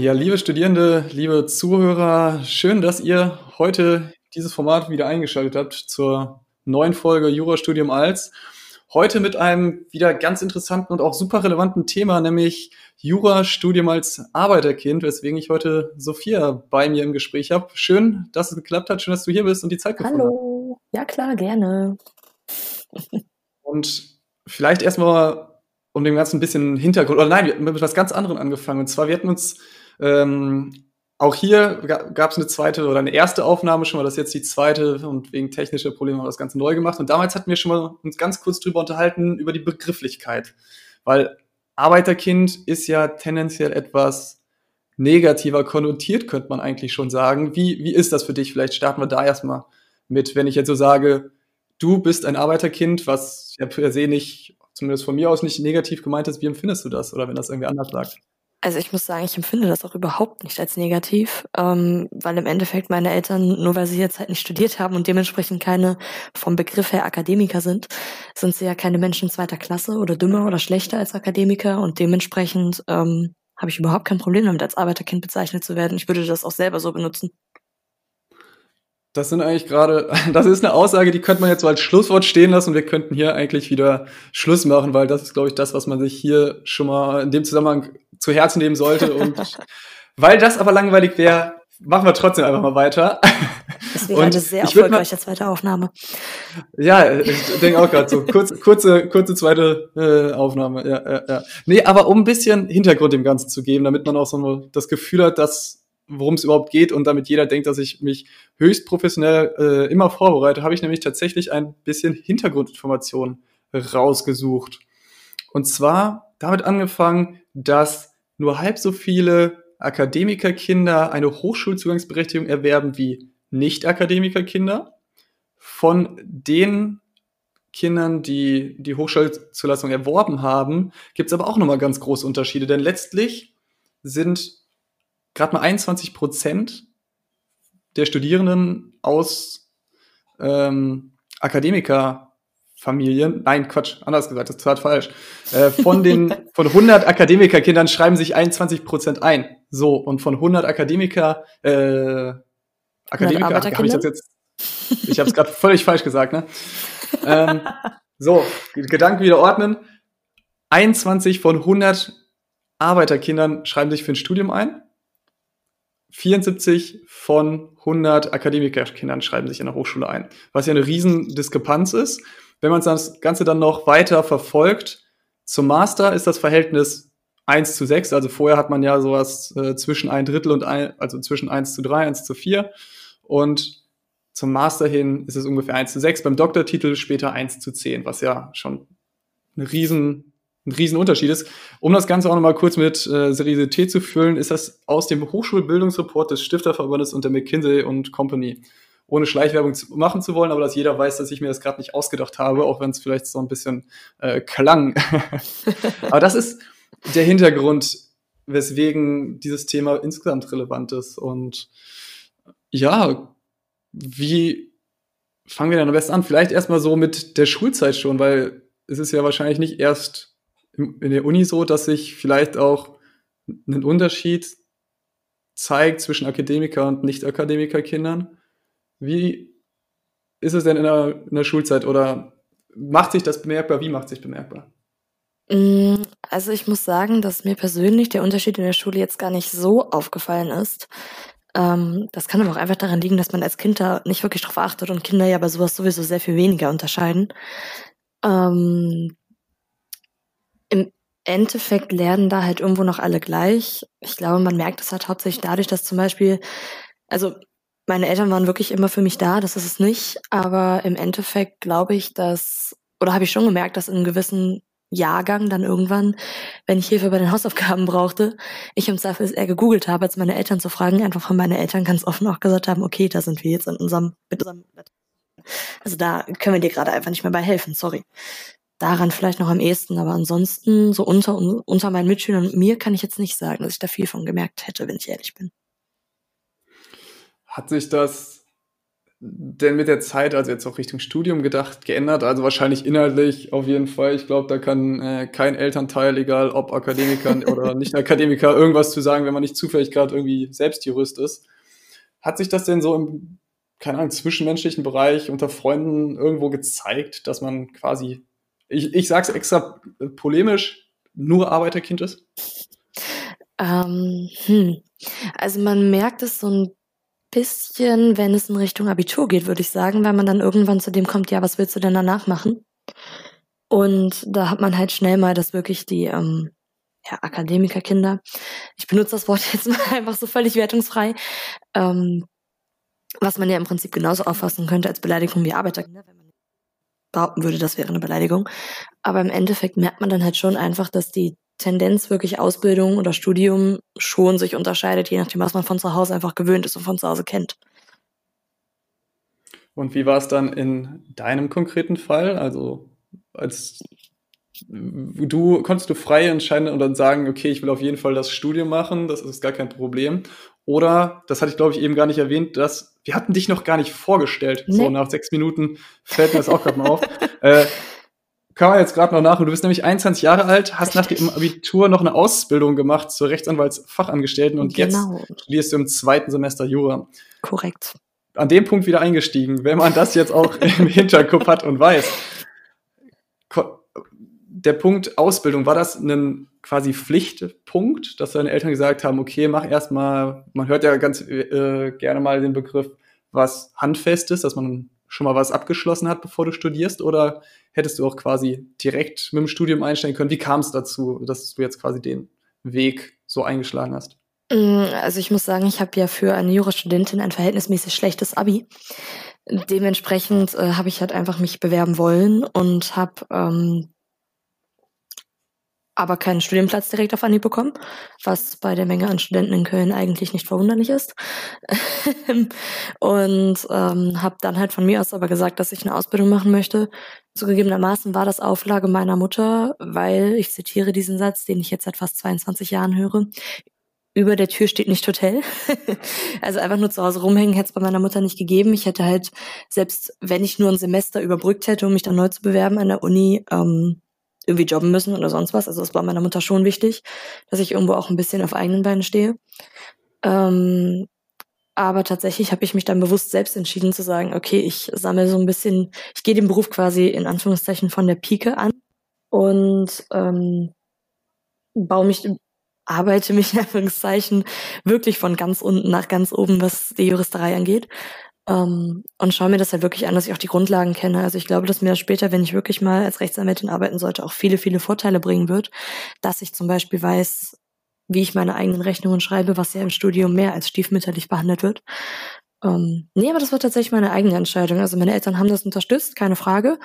Ja, liebe Studierende, liebe Zuhörer, schön, dass ihr heute dieses Format wieder eingeschaltet habt zur neuen Folge Jurastudium als. Heute mit einem wieder ganz interessanten und auch super relevanten Thema, nämlich Jurastudium als Arbeiterkind, weswegen ich heute Sophia bei mir im Gespräch habe. Schön, dass es geklappt hat, schön, dass du hier bist und die Zeit gefunden hast. Hallo, ja klar, gerne. Und vielleicht erstmal um dem ganzen ein bisschen Hintergrund, oder nein, wir haben mit was ganz anderem angefangen. Und zwar, wir hatten uns ähm, auch hier gab es eine zweite oder eine erste Aufnahme schon mal, das ist jetzt die zweite und wegen technischer Probleme haben wir das Ganze neu gemacht. Und damals hatten wir schon mal uns ganz kurz drüber unterhalten, über die Begrifflichkeit. Weil Arbeiterkind ist ja tendenziell etwas negativer konnotiert, könnte man eigentlich schon sagen. Wie, wie ist das für dich? Vielleicht starten wir da erstmal mit, wenn ich jetzt so sage, du bist ein Arbeiterkind, was ja per se nicht, zumindest von mir aus nicht negativ gemeint ist. Wie empfindest du das? Oder wenn das irgendwie anders sagt? Also ich muss sagen, ich empfinde das auch überhaupt nicht als negativ, ähm, weil im Endeffekt meine Eltern, nur weil sie jetzt halt nicht studiert haben und dementsprechend keine vom Begriff her Akademiker sind, sind sie ja keine Menschen zweiter Klasse oder dümmer oder schlechter als Akademiker und dementsprechend ähm, habe ich überhaupt kein Problem damit, als Arbeiterkind bezeichnet zu werden. Ich würde das auch selber so benutzen. Das sind eigentlich gerade, das ist eine Aussage, die könnte man jetzt so als Schlusswort stehen lassen und wir könnten hier eigentlich wieder Schluss machen, weil das ist, glaube ich, das, was man sich hier schon mal in dem Zusammenhang zu Herzen nehmen sollte. Und weil das aber langweilig wäre, machen wir trotzdem einfach mal weiter. Das wäre eine sehr erfolgreiche mal, zweite Aufnahme. Ja, ich denke auch gerade so. Kurz, kurze, kurze zweite äh, Aufnahme. Ja, ja, ja. Nee, aber um ein bisschen Hintergrund dem Ganzen zu geben, damit man auch so das Gefühl hat, dass worum es überhaupt geht und damit jeder denkt, dass ich mich höchst professionell äh, immer vorbereite, habe ich nämlich tatsächlich ein bisschen Hintergrundinformationen rausgesucht. Und zwar damit angefangen, dass nur halb so viele Akademikerkinder eine Hochschulzugangsberechtigung erwerben wie Nicht-Akademikerkinder. Von den Kindern, die die Hochschulzulassung erworben haben, gibt es aber auch nochmal ganz große Unterschiede, denn letztlich sind gerade mal 21 Prozent der Studierenden aus ähm, Akademikerfamilien, nein, Quatsch, anders gesagt, das ist total falsch. Äh, von den von 100 Akademikerkindern schreiben sich 21 Prozent ein. So und von 100 Akademiker äh, Akademiker, hab ich das jetzt ich habe es gerade völlig falsch gesagt, ne? ähm, so, Gedanken wieder ordnen. 21 von 100 Arbeiterkindern schreiben sich für ein Studium ein 74 von 100 Akademikerkindern schreiben sich in der Hochschule ein, was ja eine riesen Diskrepanz ist. Wenn man das Ganze dann noch weiter verfolgt, zum Master ist das Verhältnis 1 zu 6, also vorher hat man ja sowas äh, zwischen ein Drittel und ein, also zwischen 1 zu 3, 1 zu 4 und zum Master hin ist es ungefähr 1 zu 6, beim Doktortitel später 1 zu 10, was ja schon eine riesen ein Riesenunterschied ist. Um das Ganze auch nochmal kurz mit äh, Seriosität zu füllen, ist das aus dem Hochschulbildungsreport des Stifterverbandes und der McKinsey und Company. Ohne Schleichwerbung zu, machen zu wollen, aber dass jeder weiß, dass ich mir das gerade nicht ausgedacht habe, auch wenn es vielleicht so ein bisschen äh, klang. aber das ist der Hintergrund, weswegen dieses Thema insgesamt relevant ist. Und ja, wie fangen wir denn am besten an? Vielleicht erstmal so mit der Schulzeit schon, weil es ist ja wahrscheinlich nicht erst in der Uni so, dass sich vielleicht auch ein Unterschied zeigt zwischen Akademiker und Nicht-Akademiker-Kindern. Wie ist es denn in der, in der Schulzeit oder macht sich das bemerkbar? Wie macht sich bemerkbar? Mm, also ich muss sagen, dass mir persönlich der Unterschied in der Schule jetzt gar nicht so aufgefallen ist. Ähm, das kann aber auch einfach daran liegen, dass man als Kind da nicht wirklich drauf achtet und Kinder ja bei sowas sowieso sehr viel weniger unterscheiden. Ähm, Endeffekt lernen da halt irgendwo noch alle gleich. Ich glaube, man merkt es halt hauptsächlich dadurch, dass zum Beispiel, also meine Eltern waren wirklich immer für mich da, das ist es nicht, aber im Endeffekt glaube ich, dass, oder habe ich schon gemerkt, dass in einem gewissen Jahrgang dann irgendwann, wenn ich Hilfe bei den Hausaufgaben brauchte, ich im Zweifel eher gegoogelt habe, als meine Eltern zu fragen, einfach von meine Eltern ganz offen auch gesagt haben, okay, da sind wir jetzt in unserem, mit unserem also da können wir dir gerade einfach nicht mehr bei helfen, sorry daran vielleicht noch am ehesten, aber ansonsten so unter, unter meinen Mitschülern und mir kann ich jetzt nicht sagen, dass ich da viel von gemerkt hätte, wenn ich ehrlich bin. Hat sich das denn mit der Zeit, also jetzt auch Richtung Studium gedacht, geändert? Also wahrscheinlich inhaltlich auf jeden Fall. Ich glaube, da kann äh, kein Elternteil, egal ob Akademiker oder nicht Akademiker, irgendwas zu sagen, wenn man nicht zufällig gerade irgendwie selbst Jurist ist. Hat sich das denn so im, keine Ahnung, zwischenmenschlichen Bereich unter Freunden irgendwo gezeigt, dass man quasi, ich, ich sage es extra polemisch, nur Arbeiterkind ist? Ähm, hm. Also man merkt es so ein bisschen, wenn es in Richtung Abitur geht, würde ich sagen, weil man dann irgendwann zu dem kommt, ja, was willst du denn danach machen? Und da hat man halt schnell mal, dass wirklich die ähm, ja, Akademikerkinder, ich benutze das Wort jetzt mal einfach so völlig wertungsfrei, ähm, was man ja im Prinzip genauso auffassen könnte als Beleidigung wie Arbeiterkinder, wenn behaupten würde, das wäre eine Beleidigung. Aber im Endeffekt merkt man dann halt schon einfach, dass die Tendenz wirklich Ausbildung oder Studium schon sich unterscheidet, je nachdem, was man von zu Hause einfach gewöhnt ist und von zu Hause kennt. Und wie war es dann in deinem konkreten Fall? Also als du konntest du frei entscheiden und dann sagen, okay, ich will auf jeden Fall das Studium machen, das ist gar kein Problem. Oder, das hatte ich glaube ich eben gar nicht erwähnt, dass wir hatten dich noch gar nicht vorgestellt. Nee. So nach sechs Minuten fällt mir das auch gerade mal auf. Äh, kann man jetzt gerade noch nach. Du bist nämlich 21 Jahre alt, hast nach dem Abitur noch eine Ausbildung gemacht zur Rechtsanwaltsfachangestellten und genau. jetzt studierst du im zweiten Semester Jura. Korrekt. An dem Punkt wieder eingestiegen, wenn man das jetzt auch im Hinterkopf hat und weiß. Der Punkt Ausbildung, war das ein quasi Pflichtpunkt, dass deine Eltern gesagt haben, okay, mach erstmal, man hört ja ganz äh, gerne mal den Begriff, was handfest ist, dass man schon mal was abgeschlossen hat, bevor du studierst? Oder hättest du auch quasi direkt mit dem Studium einsteigen können? Wie kam es dazu, dass du jetzt quasi den Weg so eingeschlagen hast? Mm, also ich muss sagen, ich habe ja für eine Jurastudentin ein verhältnismäßig schlechtes Abi. Dementsprechend äh, habe ich halt einfach mich bewerben wollen und habe ähm, aber keinen Studienplatz direkt auf Anhieb bekommen, was bei der Menge an Studenten in Köln eigentlich nicht verwunderlich ist. und ähm, habe dann halt von mir aus aber gesagt, dass ich eine Ausbildung machen möchte. Zugegebenermaßen war das Auflage meiner Mutter, weil ich zitiere diesen Satz, den ich jetzt seit fast 22 Jahren höre. Über der Tür steht nicht Hotel. also einfach nur zu Hause rumhängen hätte es bei meiner Mutter nicht gegeben. Ich hätte halt, selbst wenn ich nur ein Semester überbrückt hätte, um mich dann neu zu bewerben an der Uni, ähm, irgendwie jobben müssen oder sonst was. Also es war meiner Mutter schon wichtig, dass ich irgendwo auch ein bisschen auf eigenen Beinen stehe. Ähm, aber tatsächlich habe ich mich dann bewusst selbst entschieden zu sagen, okay, ich sammle so ein bisschen, ich gehe den Beruf quasi in Anführungszeichen von der Pike an und ähm, baue mich, arbeite mich in Anführungszeichen wirklich von ganz unten nach ganz oben, was die Juristerei angeht. Ähm, und schaue mir das halt wirklich an, dass ich auch die Grundlagen kenne. Also ich glaube, dass mir das später, wenn ich wirklich mal als Rechtsanwältin arbeiten sollte, auch viele, viele Vorteile bringen wird, dass ich zum Beispiel weiß, wie ich meine eigenen Rechnungen schreibe, was ja im Studium mehr als stiefmütterlich behandelt wird. Ähm, nee, aber das war tatsächlich meine eigene Entscheidung. Also meine Eltern haben das unterstützt, keine Frage.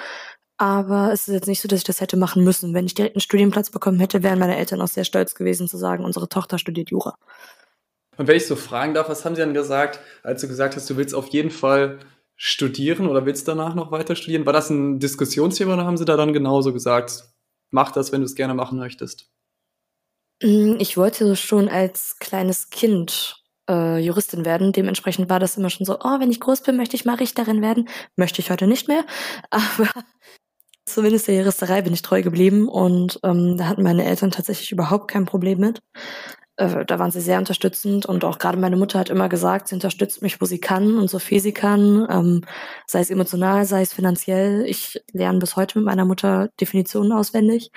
Aber es ist jetzt nicht so, dass ich das hätte machen müssen. Wenn ich direkt einen Studienplatz bekommen hätte, wären meine Eltern auch sehr stolz gewesen zu sagen, unsere Tochter studiert Jura. Und wenn ich so fragen darf, was haben Sie dann gesagt, als du gesagt hast, du willst auf jeden Fall studieren oder willst danach noch weiter studieren? War das ein Diskussionsthema oder haben Sie da dann genauso gesagt, mach das, wenn du es gerne machen möchtest? Mm, ich wollte schon als kleines Kind äh, Juristin werden. Dementsprechend war das immer schon so, oh, wenn ich groß bin, möchte ich mal Richterin werden. Möchte ich heute nicht mehr. Aber zumindest der Juristerei bin ich treu geblieben und ähm, da hatten meine Eltern tatsächlich überhaupt kein Problem mit äh, da waren sie sehr unterstützend und auch gerade meine Mutter hat immer gesagt, sie unterstützt mich, wo sie kann und so viel sie kann, ähm, sei es emotional, sei es finanziell. Ich lerne bis heute mit meiner Mutter Definitionen auswendig.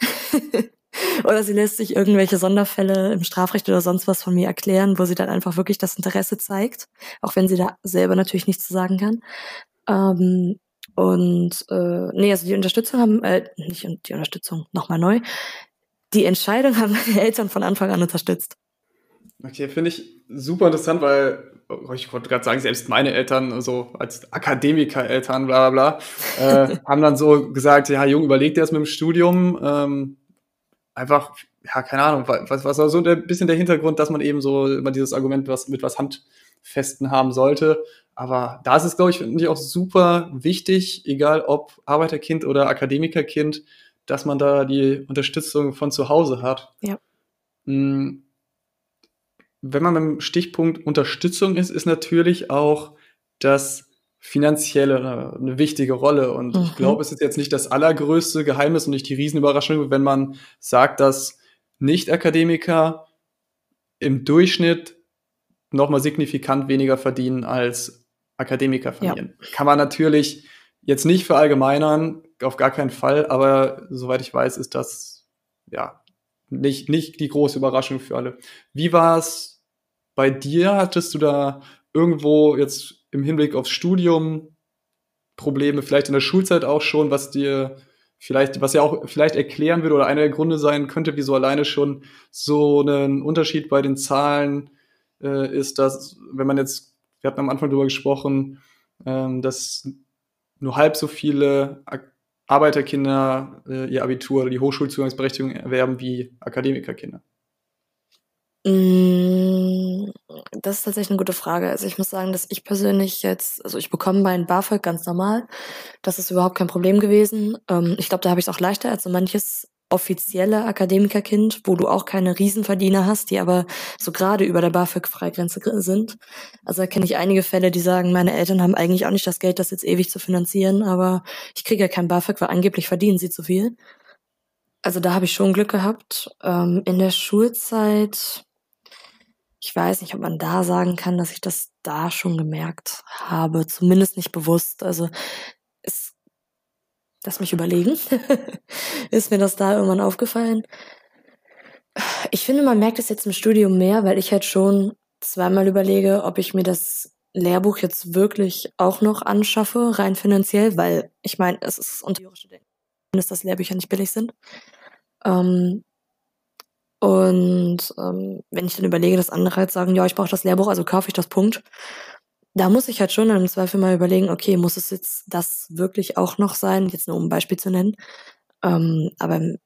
oder sie lässt sich irgendwelche Sonderfälle im Strafrecht oder sonst was von mir erklären, wo sie dann einfach wirklich das Interesse zeigt, auch wenn sie da selber natürlich nichts zu sagen kann. Ähm, und äh, nee, also die Unterstützung haben, äh, nicht die Unterstützung, nochmal neu die Entscheidung haben meine Eltern von Anfang an unterstützt. Okay, finde ich super interessant, weil oh, ich wollte gerade sagen, selbst meine Eltern, so als Akademiker-Eltern, bla bla bla, äh, haben dann so gesagt, ja, Jung, überleg dir das mit dem Studium. Ähm, einfach, ja, keine Ahnung, was, was war so ein bisschen der Hintergrund, dass man eben so immer dieses Argument was, mit was Handfesten haben sollte. Aber da ist es, glaube ich, finde ich auch super wichtig, egal ob Arbeiterkind oder Akademikerkind, dass man da die Unterstützung von zu Hause hat. Ja. Mm, wenn man beim Stichpunkt Unterstützung ist, ist natürlich auch, dass finanzielle eine wichtige Rolle. Und mhm. ich glaube, es ist jetzt nicht das allergrößte Geheimnis und nicht die Riesenüberraschung, wenn man sagt, dass Nicht-Akademiker im Durchschnitt nochmal signifikant weniger verdienen als Akademikerfamilien. Ja. Kann man natürlich jetzt nicht verallgemeinern, auf gar keinen Fall, aber soweit ich weiß, ist das ja nicht, nicht die große Überraschung für alle. Wie war es bei dir? Hattest du da irgendwo jetzt im Hinblick aufs Studium Probleme, vielleicht in der Schulzeit auch schon, was dir vielleicht, was ja auch vielleicht erklären würde oder einer der Gründe sein könnte, wieso alleine schon so ein Unterschied bei den Zahlen äh, ist, dass, wenn man jetzt, wir hatten am Anfang darüber gesprochen, ähm, dass nur halb so viele Arbeiterkinder äh, ihr Abitur oder die Hochschulzugangsberechtigung erwerben wie Akademikerkinder. Mm, das ist tatsächlich eine gute Frage. Also ich muss sagen, dass ich persönlich jetzt, also ich bekomme meinen BAföG ganz normal. Das ist überhaupt kein Problem gewesen. Ähm, ich glaube, da habe ich es auch leichter als so manches offizielle Akademikerkind, wo du auch keine Riesenverdiener hast, die aber so gerade über der BAföG-Freigrenze sind. Also da kenne ich einige Fälle, die sagen, meine Eltern haben eigentlich auch nicht das Geld, das jetzt ewig zu finanzieren, aber ich kriege ja kein BAföG, weil angeblich verdienen sie zu viel. Also da habe ich schon Glück gehabt. Ähm, in der Schulzeit, ich weiß nicht, ob man da sagen kann, dass ich das da schon gemerkt habe, zumindest nicht bewusst. Also Lass mich überlegen. ist mir das da irgendwann aufgefallen? Ich finde, man merkt es jetzt im Studium mehr, weil ich halt schon zweimal überlege, ob ich mir das Lehrbuch jetzt wirklich auch noch anschaffe, rein finanziell, weil ich meine, es ist unter dass das Lehrbücher nicht billig sind. Ähm, und ähm, wenn ich dann überlege, dass andere halt sagen, ja, ich brauche das Lehrbuch, also kaufe ich das Punkt, da muss ich halt schon im Zweifel mal überlegen, okay, muss es jetzt das wirklich auch noch sein, jetzt nur um ein Beispiel zu nennen. Ähm, aber im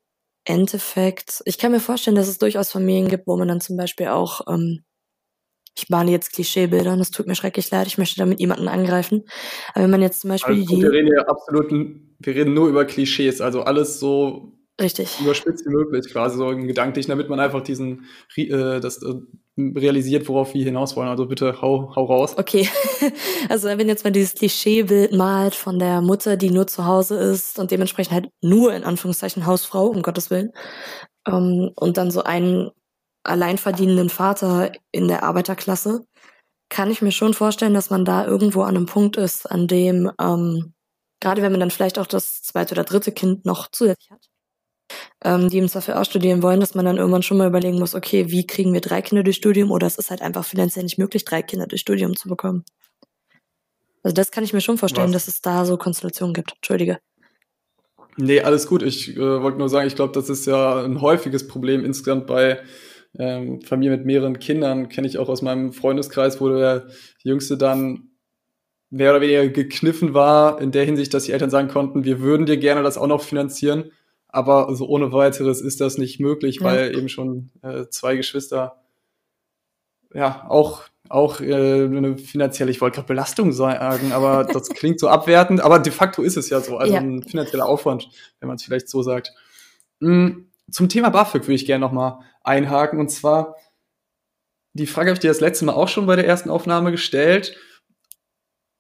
Endeffekt, ich kann mir vorstellen, dass es durchaus Familien gibt, wo man dann zum Beispiel auch, ähm, ich male jetzt Klischeebilder und es tut mir schrecklich leid, ich möchte damit jemanden angreifen. Aber wenn man jetzt zum Beispiel also, die. Wir reden ja absolut, wir reden nur über Klischees, also alles so Richtig. Überspitzt wie möglich, quasi so gedanklich, damit man einfach diesen, äh, das äh, realisiert, worauf wir hinaus wollen. Also bitte hau, hau raus. Okay. Also wenn jetzt mal dieses Klischeebild malt von der Mutter, die nur zu Hause ist und dementsprechend halt nur in Anführungszeichen Hausfrau, um Gottes Willen, ähm, und dann so einen alleinverdienenden Vater in der Arbeiterklasse, kann ich mir schon vorstellen, dass man da irgendwo an einem Punkt ist, an dem, ähm, gerade wenn man dann vielleicht auch das zweite oder dritte Kind noch zusätzlich hat, ähm, die im Zweifel auch studieren wollen, dass man dann irgendwann schon mal überlegen muss, okay, wie kriegen wir drei Kinder durch Studium oder es ist halt einfach finanziell nicht möglich, drei Kinder durch Studium zu bekommen. Also das kann ich mir schon vorstellen, Was? dass es da so Konstellationen gibt. Entschuldige. Nee, alles gut. Ich äh, wollte nur sagen, ich glaube, das ist ja ein häufiges Problem insgesamt bei ähm, Familien mit mehreren Kindern. Kenne ich auch aus meinem Freundeskreis, wo der Jüngste dann mehr oder weniger gekniffen war, in der Hinsicht, dass die Eltern sagen konnten, wir würden dir gerne das auch noch finanzieren. Aber so ohne weiteres ist das nicht möglich, ja. weil eben schon äh, zwei Geschwister ja auch auch äh, eine finanzielle, ich wollte gerade Belastung sagen, aber das klingt so abwertend, aber de facto ist es ja so, also ja. ein finanzieller Aufwand, wenn man es vielleicht so sagt. Mm, zum Thema BAföG würde ich gerne nochmal einhaken und zwar die Frage habe ich dir das letzte Mal auch schon bei der ersten Aufnahme gestellt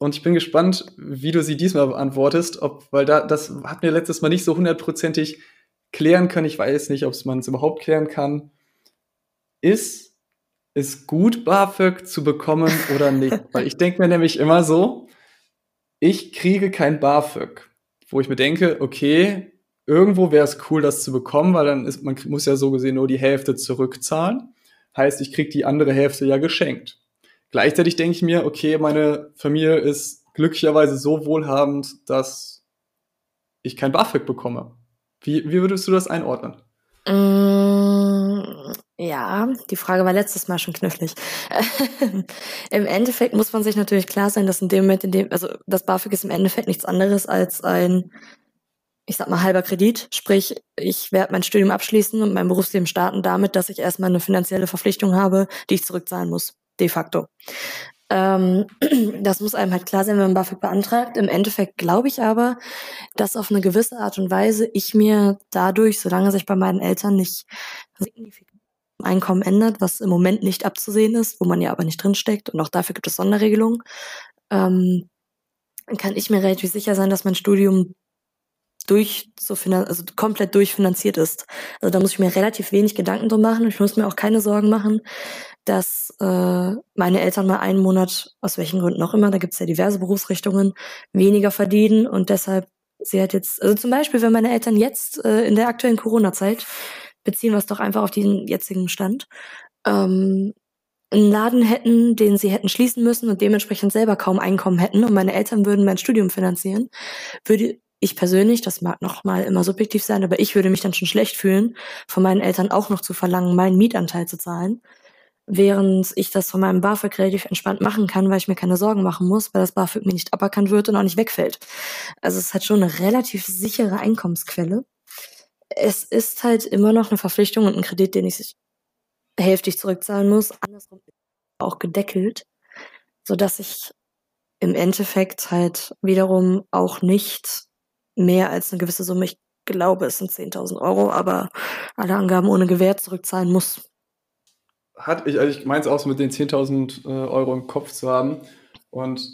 und ich bin gespannt, wie du sie diesmal beantwortest, ob, weil da, das hat mir letztes Mal nicht so hundertprozentig klären können. Ich weiß nicht, ob man es überhaupt klären kann. Ist es gut, BAföG zu bekommen oder nicht? weil ich denke mir nämlich immer so, ich kriege kein BAföG, wo ich mir denke, okay, irgendwo wäre es cool, das zu bekommen, weil dann ist, man muss ja so gesehen nur die Hälfte zurückzahlen. Heißt, ich kriege die andere Hälfte ja geschenkt. Gleichzeitig denke ich mir, okay, meine Familie ist glücklicherweise so wohlhabend, dass ich kein BAföG bekomme. Wie, wie würdest du das einordnen? Mm, ja, die Frage war letztes Mal schon knifflig. Im Endeffekt muss man sich natürlich klar sein, dass in dem Moment, in dem, also das BAföG ist im Endeffekt nichts anderes als ein, ich sag mal, halber Kredit. Sprich, ich werde mein Studium abschließen und mein Berufsleben starten damit, dass ich erstmal eine finanzielle Verpflichtung habe, die ich zurückzahlen muss de facto. Ähm, das muss einem halt klar sein, wenn man BAföG beantragt. Im Endeffekt glaube ich aber, dass auf eine gewisse Art und Weise ich mir dadurch, solange sich bei meinen Eltern nicht signifikant Einkommen ändert, was im Moment nicht abzusehen ist, wo man ja aber nicht drinsteckt und auch dafür gibt es Sonderregelungen, ähm, kann ich mir relativ sicher sein, dass mein Studium durch so also komplett durchfinanziert ist. Also da muss ich mir relativ wenig Gedanken drum machen. Ich muss mir auch keine Sorgen machen, dass äh, meine Eltern mal einen Monat, aus welchen Gründen auch immer, da gibt's ja diverse Berufsrichtungen, weniger verdienen und deshalb sie hat jetzt, also zum Beispiel, wenn meine Eltern jetzt äh, in der aktuellen Corona-Zeit, beziehen wir es doch einfach auf diesen jetzigen Stand, ähm, einen Laden hätten, den sie hätten schließen müssen und dementsprechend selber kaum Einkommen hätten und meine Eltern würden mein Studium finanzieren, würde ich persönlich, das mag noch mal immer subjektiv sein, aber ich würde mich dann schon schlecht fühlen, von meinen Eltern auch noch zu verlangen, meinen Mietanteil zu zahlen, während ich das von meinem BAföG relativ entspannt machen kann, weil ich mir keine Sorgen machen muss, weil das BAföG mir nicht aberkannt wird und auch nicht wegfällt. Also es hat schon eine relativ sichere Einkommensquelle. Es ist halt immer noch eine Verpflichtung und ein Kredit, den ich hälftig zurückzahlen muss, andersrum auch gedeckelt, so dass ich im Endeffekt halt wiederum auch nicht mehr als eine gewisse Summe, ich glaube, es sind 10.000 Euro, aber alle Angaben ohne Gewähr zurückzahlen muss. Hat ich, also ich meine es auch so mit den 10.000 äh, Euro im Kopf zu haben und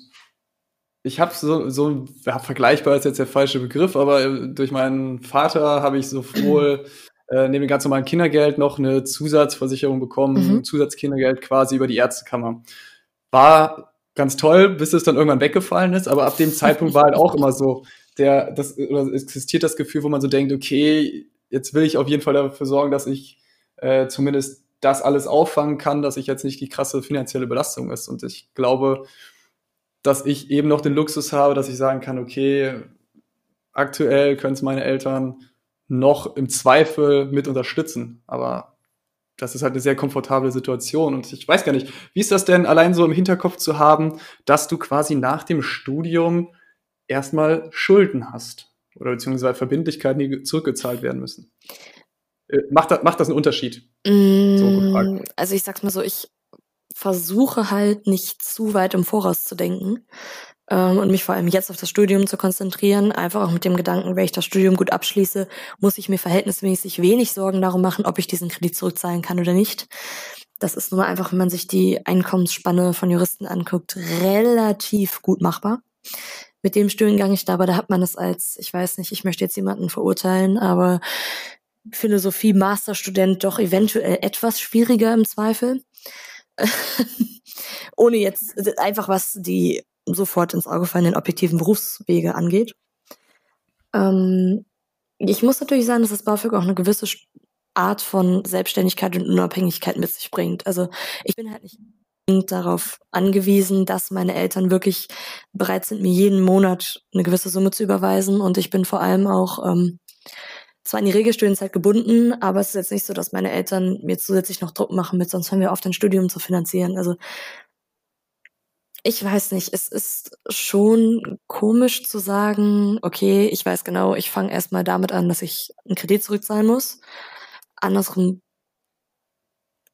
ich habe so, so ja, vergleichbar ist jetzt der falsche Begriff, aber äh, durch meinen Vater habe ich sowohl äh, neben dem ganz normalen Kindergeld noch eine Zusatzversicherung bekommen, mhm. Zusatzkindergeld quasi über die Ärztekammer. War ganz toll, bis es dann irgendwann weggefallen ist, aber ab dem Zeitpunkt war halt auch immer so, der, das, oder existiert das Gefühl, wo man so denkt, okay, jetzt will ich auf jeden Fall dafür sorgen, dass ich äh, zumindest das alles auffangen kann, dass ich jetzt nicht die krasse finanzielle Belastung ist. Und ich glaube, dass ich eben noch den Luxus habe, dass ich sagen kann, okay, aktuell können es meine Eltern noch im Zweifel mit unterstützen. Aber das ist halt eine sehr komfortable Situation. Und ich weiß gar nicht, wie ist das denn, allein so im Hinterkopf zu haben, dass du quasi nach dem Studium erstmal Schulden hast oder beziehungsweise Verbindlichkeiten, die zurückgezahlt werden müssen? Äh, macht, das, macht das einen Unterschied? Mm, so also ich sag's mal so, ich versuche halt nicht zu weit im Voraus zu denken ähm, und mich vor allem jetzt auf das Studium zu konzentrieren. Einfach auch mit dem Gedanken, wenn ich das Studium gut abschließe, muss ich mir verhältnismäßig wenig Sorgen darum machen, ob ich diesen Kredit zurückzahlen kann oder nicht. Das ist nur einfach, wenn man sich die Einkommensspanne von Juristen anguckt, relativ gut machbar. Mit dem Studiengang ich da, aber da hat man es als, ich weiß nicht, ich möchte jetzt jemanden verurteilen, aber Philosophie Masterstudent doch eventuell etwas schwieriger im Zweifel. Ohne jetzt einfach was die sofort ins Auge fallenden objektiven Berufswege angeht. Ähm, ich muss natürlich sagen, dass das BAföG auch eine gewisse Art von Selbstständigkeit und Unabhängigkeit mit sich bringt. Also ich bin halt nicht darauf angewiesen, dass meine Eltern wirklich bereit sind, mir jeden Monat eine gewisse Summe zu überweisen. Und ich bin vor allem auch ähm, zwar an die Regelstudienzeit gebunden, aber es ist jetzt nicht so, dass meine Eltern mir zusätzlich noch Druck machen mit, sonst hören wir auf, dein Studium zu finanzieren. Also ich weiß nicht, es ist schon komisch zu sagen, okay, ich weiß genau, ich fange erstmal damit an, dass ich einen Kredit zurückzahlen muss. Andersrum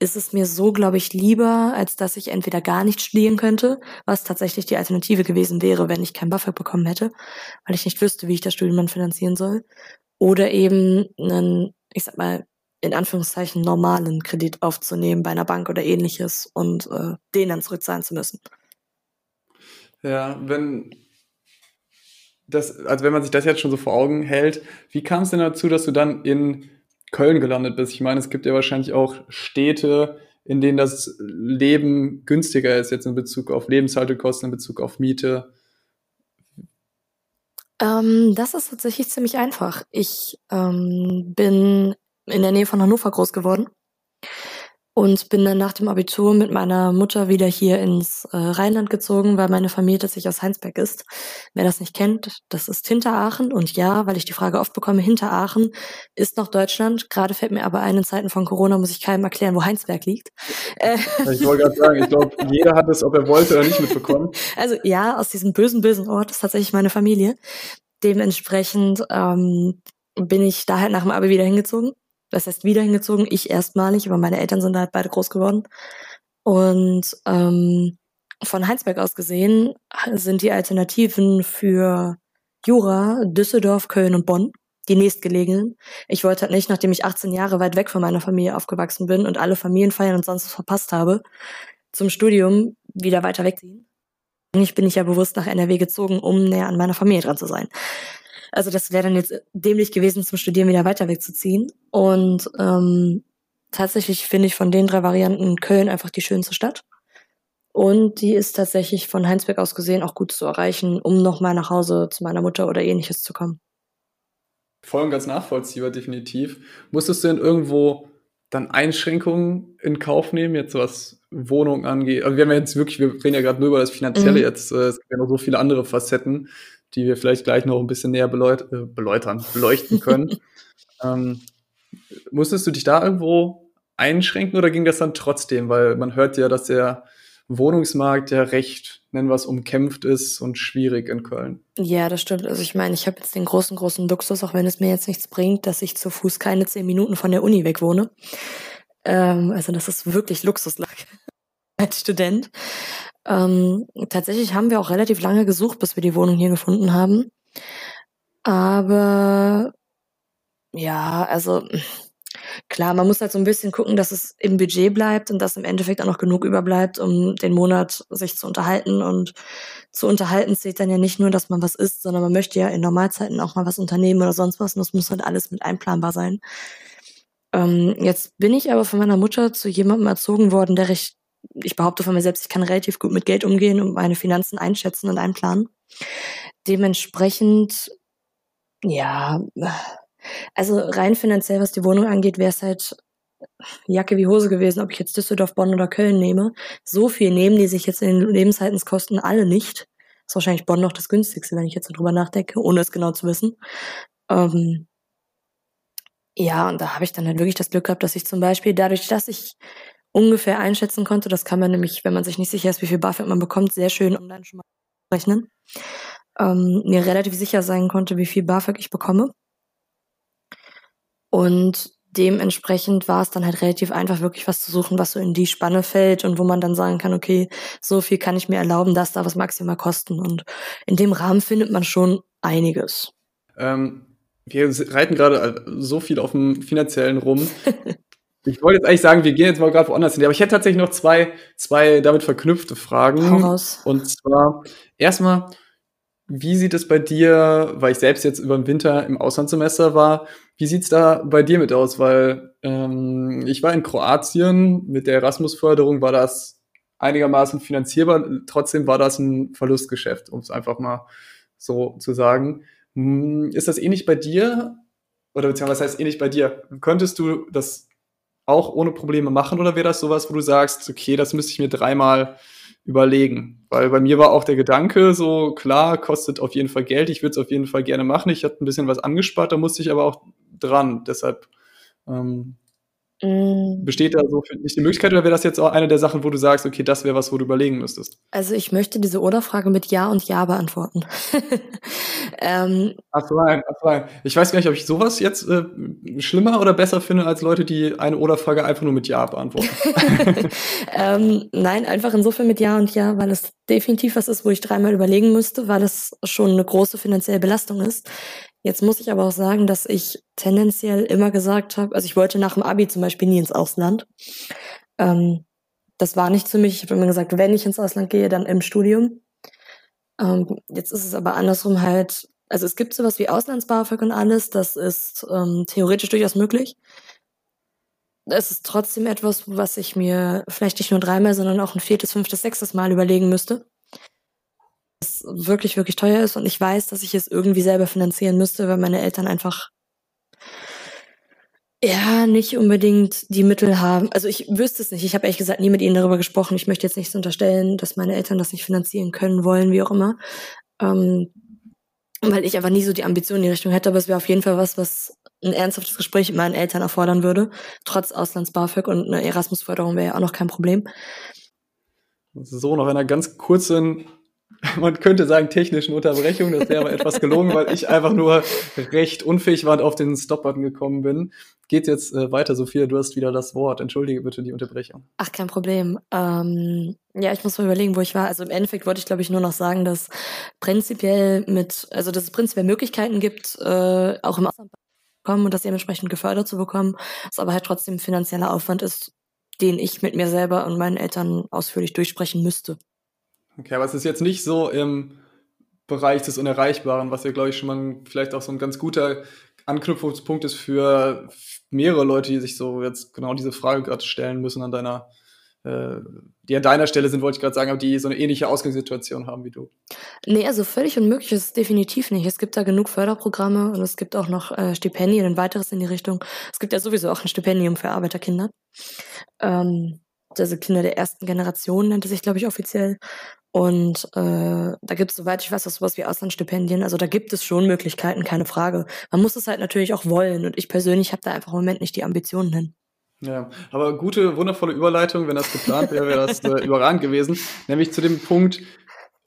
ist es mir so, glaube ich, lieber, als dass ich entweder gar nicht studieren könnte, was tatsächlich die Alternative gewesen wäre, wenn ich kein BAföG bekommen hätte, weil ich nicht wüsste, wie ich das Studium dann finanzieren soll. Oder eben einen, ich sag mal, in Anführungszeichen normalen Kredit aufzunehmen bei einer Bank oder ähnliches und äh, den dann zurückzahlen zu müssen. Ja, wenn das, also wenn man sich das jetzt schon so vor Augen hält, wie kam es denn dazu, dass du dann in Köln gelandet bist? Ich meine, es gibt ja wahrscheinlich auch Städte, in denen das Leben günstiger ist, jetzt in Bezug auf Lebenshaltekosten, in Bezug auf Miete. Ähm, das ist tatsächlich ziemlich einfach. Ich ähm, bin in der Nähe von Hannover groß geworden und bin dann nach dem Abitur mit meiner Mutter wieder hier ins äh, Rheinland gezogen, weil meine Familie tatsächlich aus Heinsberg ist. Wer das nicht kennt, das ist Hinteraachen und ja, weil ich die Frage oft bekomme, Hinteraachen ist noch Deutschland. Gerade fällt mir aber ein, in Zeiten von Corona muss ich keinem erklären, wo Heinsberg liegt. Äh, ich wollte gerade sagen, ich glaube, jeder hat es, ob er wollte oder nicht mitbekommen. Also ja, aus diesem bösen, bösen Ort ist tatsächlich meine Familie. Dementsprechend ähm, bin ich da halt nach dem Abi wieder hingezogen das heißt wieder hingezogen, ich erstmalig, aber meine Eltern sind da halt beide groß geworden. Und ähm, von Heinsberg aus gesehen sind die Alternativen für Jura Düsseldorf, Köln und Bonn, die nächstgelegenen. Ich wollte halt nicht, nachdem ich 18 Jahre weit weg von meiner Familie aufgewachsen bin und alle Familienfeiern und sonst was verpasst habe, zum Studium wieder weiter wegziehen. eigentlich bin ich ja bewusst nach NRW gezogen, um näher an meiner Familie dran zu sein. Also das wäre dann jetzt dämlich gewesen, zum Studieren wieder weiter wegzuziehen. Und ähm, tatsächlich finde ich von den drei Varianten Köln einfach die schönste Stadt. Und die ist tatsächlich von Heinsberg aus gesehen auch gut zu erreichen, um nochmal nach Hause zu meiner Mutter oder ähnliches zu kommen. Voll und ganz nachvollziehbar, definitiv. Musstest du denn irgendwo dann Einschränkungen in Kauf nehmen, jetzt was Wohnungen angeht? Also wir haben ja jetzt wirklich, wir reden ja gerade nur über das Finanzielle mhm. jetzt. Äh, es gibt ja noch so viele andere Facetten, die wir vielleicht gleich noch ein bisschen näher beläut äh, beläutern, beleuchten können. ähm, musstest du dich da irgendwo einschränken oder ging das dann trotzdem? Weil man hört ja, dass der Wohnungsmarkt ja recht, nennen wir es, umkämpft ist und schwierig in Köln. Ja, das stimmt. Also ich meine, ich habe jetzt den großen, großen Luxus, auch wenn es mir jetzt nichts bringt, dass ich zu Fuß keine zehn Minuten von der Uni weg wohne. Ähm, also das ist wirklich Luxuslage als Student. Ähm, tatsächlich haben wir auch relativ lange gesucht, bis wir die Wohnung hier gefunden haben. Aber ja, also klar, man muss halt so ein bisschen gucken, dass es im Budget bleibt und dass im Endeffekt auch noch genug überbleibt, um den Monat sich zu unterhalten. Und zu unterhalten zählt dann ja nicht nur, dass man was isst, sondern man möchte ja in Normalzeiten auch mal was unternehmen oder sonst was. Und das muss halt alles mit einplanbar sein. Ähm, jetzt bin ich aber von meiner Mutter zu jemandem erzogen worden, der recht, ich behaupte von mir selbst, ich kann relativ gut mit Geld umgehen und meine Finanzen einschätzen und einplanen. Dementsprechend, ja, also rein finanziell, was die Wohnung angeht, wäre es halt Jacke wie Hose gewesen, ob ich jetzt Düsseldorf, Bonn oder Köln nehme. So viel nehmen die sich jetzt in den Lebenshaltenskosten alle nicht. Ist wahrscheinlich Bonn noch das günstigste, wenn ich jetzt darüber nachdenke, ohne es genau zu wissen. Ähm, ja, und da habe ich dann halt wirklich das Glück gehabt, dass ich zum Beispiel dadurch, dass ich ungefähr einschätzen konnte, das kann man nämlich, wenn man sich nicht sicher ist, wie viel BAföG man bekommt, sehr schön online schon mal rechnen, ähm, mir relativ sicher sein konnte, wie viel BAföG ich bekomme. Und dementsprechend war es dann halt relativ einfach, wirklich was zu suchen, was so in die Spanne fällt und wo man dann sagen kann, okay, so viel kann ich mir erlauben, dass da was maximal kosten. Und in dem Rahmen findet man schon einiges. Ähm, wir reiten gerade so viel auf dem finanziellen rum. ich wollte jetzt eigentlich sagen, wir gehen jetzt mal gerade woanders hin. Aber ich hätte tatsächlich noch zwei, zwei damit verknüpfte Fragen. Voraus. Und zwar erstmal, wie sieht es bei dir, weil ich selbst jetzt über den Winter im Auslandssemester war, wie sieht's da bei dir mit aus? Weil ähm, ich war in Kroatien, mit der Erasmus-Förderung war das einigermaßen finanzierbar, trotzdem war das ein Verlustgeschäft, um es einfach mal so zu sagen. Hm, ist das ähnlich bei dir? Oder beziehungsweise was heißt ähnlich bei dir? Könntest du das auch ohne Probleme machen oder wäre das sowas, wo du sagst, okay, das müsste ich mir dreimal überlegen. Weil bei mir war auch der Gedanke so, klar, kostet auf jeden Fall Geld, ich würde es auf jeden Fall gerne machen. Ich hatte ein bisschen was angespart, da musste ich aber auch dran. Deshalb ähm, Mm. Besteht da so für dich die Möglichkeit oder wäre das jetzt auch eine der Sachen, wo du sagst, okay, das wäre was, wo du überlegen müsstest? Also ich möchte diese Oder-Frage mit Ja und Ja beantworten. ähm, ach nein, ach nein. Ich weiß gar nicht, ob ich sowas jetzt äh, schlimmer oder besser finde als Leute, die eine Oder-Frage einfach nur mit Ja beantworten. ähm, nein, einfach insofern mit Ja und Ja, weil es definitiv was ist, wo ich dreimal überlegen müsste, weil es schon eine große finanzielle Belastung ist. Jetzt muss ich aber auch sagen, dass ich tendenziell immer gesagt habe, also ich wollte nach dem Abi zum Beispiel nie ins Ausland. Ähm, das war nicht für mich. Ich habe immer gesagt, wenn ich ins Ausland gehe, dann im Studium. Ähm, jetzt ist es aber andersrum halt, also es gibt sowas wie Auslands-BAföG und alles, das ist ähm, theoretisch durchaus möglich. Es ist trotzdem etwas, was ich mir vielleicht nicht nur dreimal, sondern auch ein viertes, fünftes, sechstes Mal überlegen müsste es wirklich, wirklich teuer ist und ich weiß, dass ich es irgendwie selber finanzieren müsste, weil meine Eltern einfach ja nicht unbedingt die Mittel haben. Also ich wüsste es nicht. Ich habe ehrlich gesagt nie mit ihnen darüber gesprochen. Ich möchte jetzt nichts unterstellen, dass meine Eltern das nicht finanzieren können, wollen, wie auch immer. Ähm, weil ich einfach nie so die Ambition in die Richtung hätte, aber es wäre auf jeden Fall was, was ein ernsthaftes Gespräch mit meinen Eltern erfordern würde. Trotz Auslands-BAföG und eine Erasmus-Förderung wäre ja auch noch kein Problem. So, noch einer ganz kurzen man könnte sagen, technischen Unterbrechung. Das wäre aber etwas gelungen, weil ich einfach nur recht unfähig war und auf den Stop-Button gekommen bin. Geht jetzt äh, weiter, Sophia, du hast wieder das Wort. Entschuldige bitte die Unterbrechung. Ach, kein Problem. Ähm, ja, ich muss mal überlegen, wo ich war. Also im Endeffekt wollte ich, glaube ich, nur noch sagen, dass prinzipiell mit, also dass es prinzipiell Möglichkeiten gibt, äh, auch im Ausland kommen und das dementsprechend gefördert zu bekommen, es aber halt trotzdem finanzieller Aufwand ist, den ich mit mir selber und meinen Eltern ausführlich durchsprechen müsste. Okay, aber es ist jetzt nicht so im Bereich des Unerreichbaren, was ja, glaube ich, schon mal vielleicht auch so ein ganz guter Anknüpfungspunkt ist für mehrere Leute, die sich so jetzt genau diese Frage gerade stellen müssen an deiner, äh, die an deiner Stelle sind, wollte ich gerade sagen, aber die so eine ähnliche Ausgangssituation haben wie du. Nee, also völlig unmöglich ist es definitiv nicht. Es gibt da genug Förderprogramme und es gibt auch noch äh, Stipendien und weiteres in die Richtung. Es gibt ja sowieso auch ein Stipendium für Arbeiterkinder. Ähm, also Kinder der ersten Generation nennt es sich, glaube ich, offiziell. Und äh, da gibt es, soweit ich weiß, auch sowas wie Auslandsstipendien. Also da gibt es schon Möglichkeiten, keine Frage. Man muss es halt natürlich auch wollen. Und ich persönlich habe da einfach im Moment nicht die Ambitionen hin. Ja, aber gute, wundervolle Überleitung. Wenn das geplant wäre, wäre das äh, überragend gewesen. Nämlich zu dem Punkt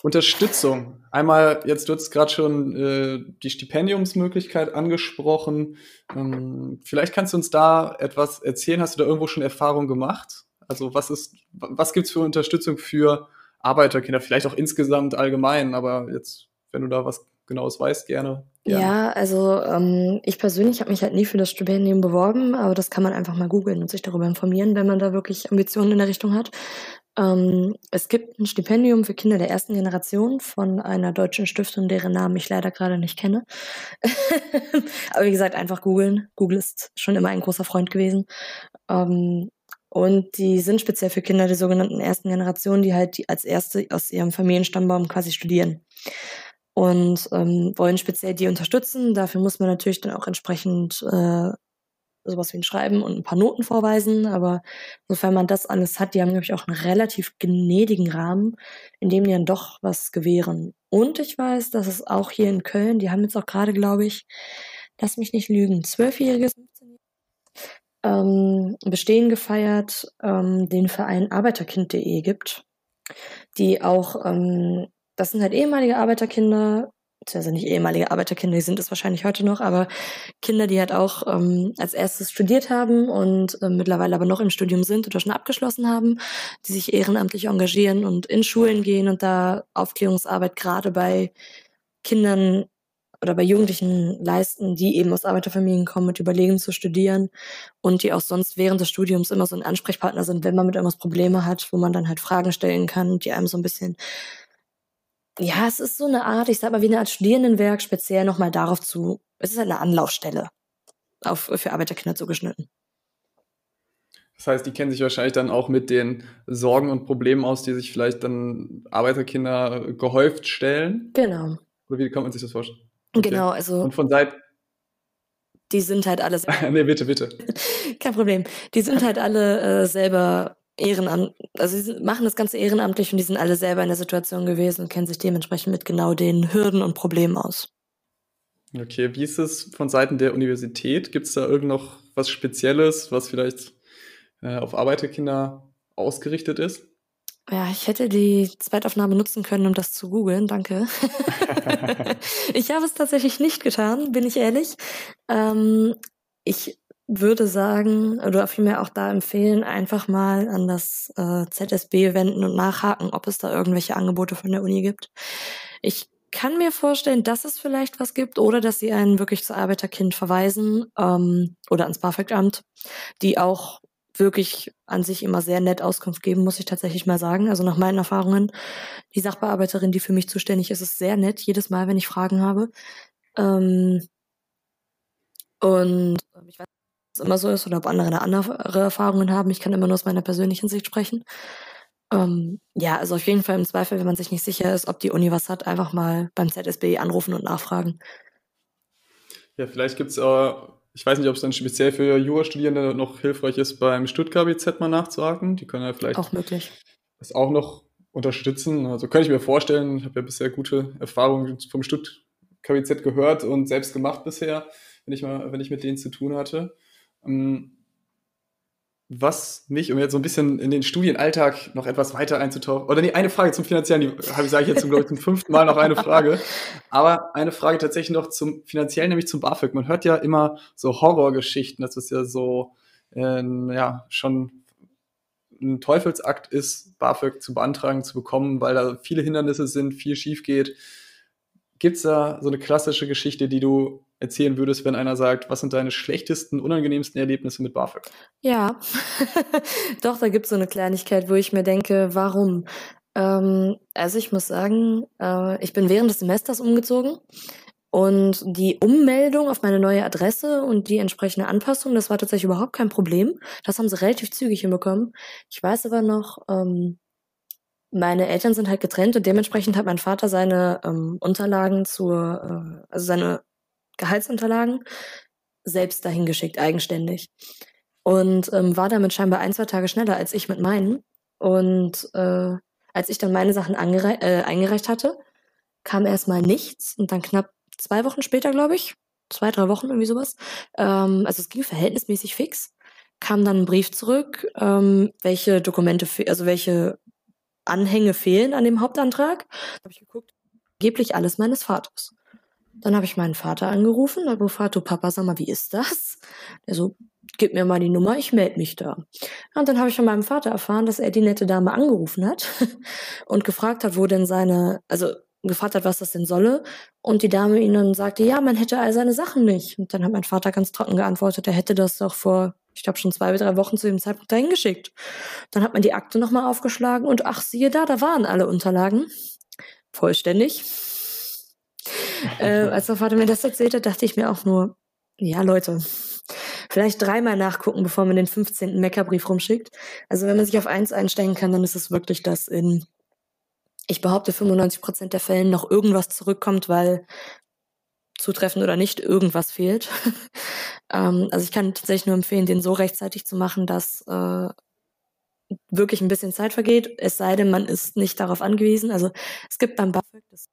Unterstützung. Einmal, jetzt du hast gerade schon äh, die Stipendiumsmöglichkeit angesprochen. Ähm, vielleicht kannst du uns da etwas erzählen. Hast du da irgendwo schon Erfahrung gemacht? Also was ist, was gibt's für Unterstützung für Arbeiterkinder, vielleicht auch insgesamt allgemein, aber jetzt, wenn du da was Genaues weißt, gerne. gerne. Ja, also ähm, ich persönlich habe mich halt nie für das Stipendium beworben, aber das kann man einfach mal googeln und sich darüber informieren, wenn man da wirklich Ambitionen in der Richtung hat. Ähm, es gibt ein Stipendium für Kinder der ersten Generation von einer deutschen Stiftung, deren Namen ich leider gerade nicht kenne. aber wie gesagt, einfach googeln. Google ist schon immer ein großer Freund gewesen. Ähm, und die sind speziell für Kinder der sogenannten ersten Generation, die halt die als erste aus ihrem Familienstammbaum quasi studieren. Und ähm, wollen speziell die unterstützen. Dafür muss man natürlich dann auch entsprechend äh, sowas wie ein Schreiben und ein paar Noten vorweisen. Aber sofern man das alles hat, die haben, glaube ich, auch einen relativ gnädigen Rahmen, in dem die dann doch was gewähren. Und ich weiß, dass es auch hier in Köln, die haben jetzt auch gerade, glaube ich, lass mich nicht lügen, zwölfjähriges ähm, Bestehen gefeiert, ähm, den Verein Arbeiterkind.de gibt, die auch, ähm, das sind halt ehemalige Arbeiterkinder, beziehungsweise nicht ehemalige Arbeiterkinder, die sind es wahrscheinlich heute noch, aber Kinder, die halt auch ähm, als erstes studiert haben und äh, mittlerweile aber noch im Studium sind oder schon abgeschlossen haben, die sich ehrenamtlich engagieren und in Schulen gehen und da Aufklärungsarbeit gerade bei Kindern oder bei Jugendlichen leisten, die eben aus Arbeiterfamilien kommen und überlegen zu studieren und die auch sonst während des Studiums immer so ein Ansprechpartner sind, wenn man mit irgendwas Probleme hat, wo man dann halt Fragen stellen kann die einem so ein bisschen ja, es ist so eine Art, ich sag mal, wie eine Art Studierendenwerk, speziell nochmal darauf zu, es ist halt eine Anlaufstelle auf, für Arbeiterkinder zugeschnitten. Das heißt, die kennen sich wahrscheinlich dann auch mit den Sorgen und Problemen aus, die sich vielleicht dann Arbeiterkinder gehäuft stellen. Genau. Oder wie kann man sich das vorstellen? Genau, also. Und von Seiten. Die sind halt alle. nee, bitte, bitte. Kein Problem. Die sind halt alle äh, selber Ehrenamt, also sie machen das Ganze ehrenamtlich und die sind alle selber in der Situation gewesen und kennen sich dementsprechend mit genau den Hürden und Problemen aus. Okay, wie ist es von Seiten der Universität? Gibt es da irgend noch was Spezielles, was vielleicht äh, auf Arbeiterkinder ausgerichtet ist? Ja, ich hätte die Zweitaufnahme nutzen können, um das zu googeln. Danke. ich habe es tatsächlich nicht getan, bin ich ehrlich. Ähm, ich würde sagen, oder vielmehr auch da empfehlen, einfach mal an das äh, ZSB wenden und nachhaken, ob es da irgendwelche Angebote von der Uni gibt. Ich kann mir vorstellen, dass es vielleicht was gibt oder dass sie einen wirklich zu Arbeiterkind verweisen ähm, oder ans BAföG-Amt, die auch wirklich an sich immer sehr nett Auskunft geben, muss ich tatsächlich mal sagen. Also nach meinen Erfahrungen, die Sachbearbeiterin, die für mich zuständig ist, ist sehr nett, jedes Mal, wenn ich Fragen habe. Ähm, und ich weiß nicht, ob es immer so ist oder ob andere andere Erfahrungen haben. Ich kann immer nur aus meiner persönlichen Sicht sprechen. Ähm, ja, also auf jeden Fall im Zweifel, wenn man sich nicht sicher ist, ob die Uni was hat, einfach mal beim ZSB anrufen und nachfragen. Ja, vielleicht gibt's äh, ich weiß nicht, ob es dann speziell für Jurastudierende noch hilfreich ist, beim Stuttgart-BZ mal nachzuhaken. Die können ja vielleicht auch möglich. das auch noch unterstützen. Also könnte ich mir vorstellen, ich habe ja bisher gute Erfahrungen vom Stutt-KBZ gehört und selbst gemacht bisher, wenn ich mal, wenn ich mit denen zu tun hatte. Ähm, was mich, um jetzt so ein bisschen in den Studienalltag noch etwas weiter einzutauchen, oder nee, eine Frage zum Finanziellen, die habe ich, sage ich jetzt zum, glaube ich, zum fünften Mal noch eine Frage, aber eine Frage tatsächlich noch zum Finanziellen, nämlich zum BAföG. Man hört ja immer so Horrorgeschichten, dass es ja so, äh, ja, schon ein Teufelsakt ist, BAföG zu beantragen, zu bekommen, weil da viele Hindernisse sind, viel schief geht. Gibt es da so eine klassische Geschichte, die du erzählen würdest, wenn einer sagt, was sind deine schlechtesten, unangenehmsten Erlebnisse mit BAföG? Ja, doch, da gibt es so eine Kleinigkeit, wo ich mir denke, warum? Ähm, also ich muss sagen, äh, ich bin während des Semesters umgezogen und die Ummeldung auf meine neue Adresse und die entsprechende Anpassung, das war tatsächlich überhaupt kein Problem. Das haben sie relativ zügig hinbekommen. Ich weiß aber noch, ähm, meine Eltern sind halt getrennt und dementsprechend hat mein Vater seine ähm, Unterlagen zur, äh, also seine Gehaltsunterlagen selbst dahin geschickt, eigenständig. Und ähm, war damit scheinbar ein, zwei Tage schneller als ich mit meinen. Und äh, als ich dann meine Sachen äh, eingereicht hatte, kam erstmal nichts und dann knapp zwei Wochen später, glaube ich, zwei, drei Wochen, irgendwie sowas, ähm, also es ging verhältnismäßig fix, kam dann ein Brief zurück, ähm, welche Dokumente, also welche Anhänge fehlen an dem Hauptantrag. Habe ich geguckt, angeblich alles meines Vaters. Dann habe ich meinen Vater angerufen, habe gefragt, du Papa, sag mal, wie ist das? Der so, gib mir mal die Nummer, ich melde mich da. Und dann habe ich von meinem Vater erfahren, dass er die nette Dame angerufen hat und gefragt hat, wo denn seine, also gefragt hat, was das denn solle. Und die Dame ihm dann sagte, ja, man hätte all seine Sachen nicht. Und dann hat mein Vater ganz trocken geantwortet, er hätte das doch vor, ich glaube, schon zwei, drei Wochen zu dem Zeitpunkt dahin geschickt. Dann hat man die Akte nochmal aufgeschlagen und ach, siehe da, da waren alle Unterlagen. Vollständig. Äh, als mein Vater mir das erzählte, dachte ich mir auch nur, ja, Leute, vielleicht dreimal nachgucken, bevor man den 15. Meckerbrief rumschickt. Also wenn man sich auf eins einstellen kann, dann ist es wirklich das in, ich behaupte, 95 Prozent der Fällen noch irgendwas zurückkommt, weil zutreffend oder nicht irgendwas fehlt. ähm, also ich kann tatsächlich nur empfehlen, den so rechtzeitig zu machen, dass äh, wirklich ein bisschen Zeit vergeht, es sei denn, man ist nicht darauf angewiesen. Also es gibt beim BAföG, das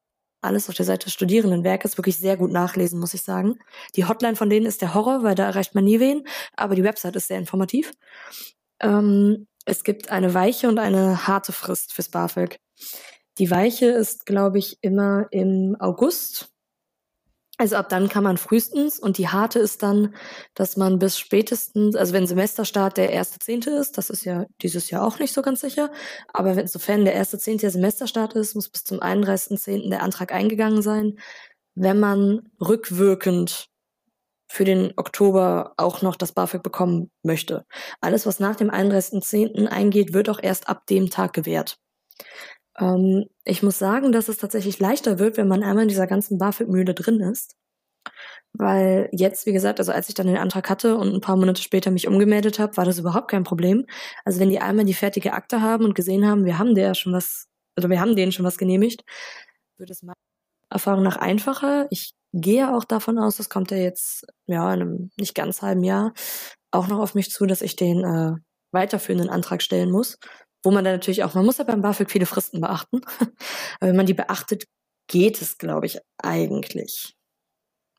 alles auf der Seite des Studierendenwerkes wirklich sehr gut nachlesen, muss ich sagen. Die Hotline von denen ist der Horror, weil da erreicht man nie wen, aber die Website ist sehr informativ. Ähm, es gibt eine weiche und eine harte Frist fürs BAföG. Die weiche ist, glaube ich, immer im August also ab dann kann man frühestens und die harte ist dann, dass man bis spätestens, also wenn Semesterstart der erste Zehnte ist, das ist ja dieses Jahr auch nicht so ganz sicher, aber wenn, sofern der erste Zehnte der Semesterstart ist, muss bis zum 31.10. der Antrag eingegangen sein, wenn man rückwirkend für den Oktober auch noch das BAföG bekommen möchte. Alles, was nach dem 31.10. eingeht, wird auch erst ab dem Tag gewährt. Ähm, ich muss sagen, dass es tatsächlich leichter wird, wenn man einmal in dieser ganzen BAföG-Mühle drin ist. Weil jetzt, wie gesagt, also als ich dann den Antrag hatte und ein paar Monate später mich umgemeldet habe, war das überhaupt kein Problem. Also wenn die einmal die fertige Akte haben und gesehen haben, wir haben der schon was, oder wir haben denen schon was genehmigt, wird es meiner Erfahrung nach einfacher. Ich gehe auch davon aus, das kommt ja jetzt, ja, in einem nicht ganz halben Jahr auch noch auf mich zu, dass ich den äh, weiterführenden Antrag stellen muss wo man dann natürlich auch, man muss ja beim BAföG viele Fristen beachten. Aber wenn man die beachtet, geht es, glaube ich, eigentlich.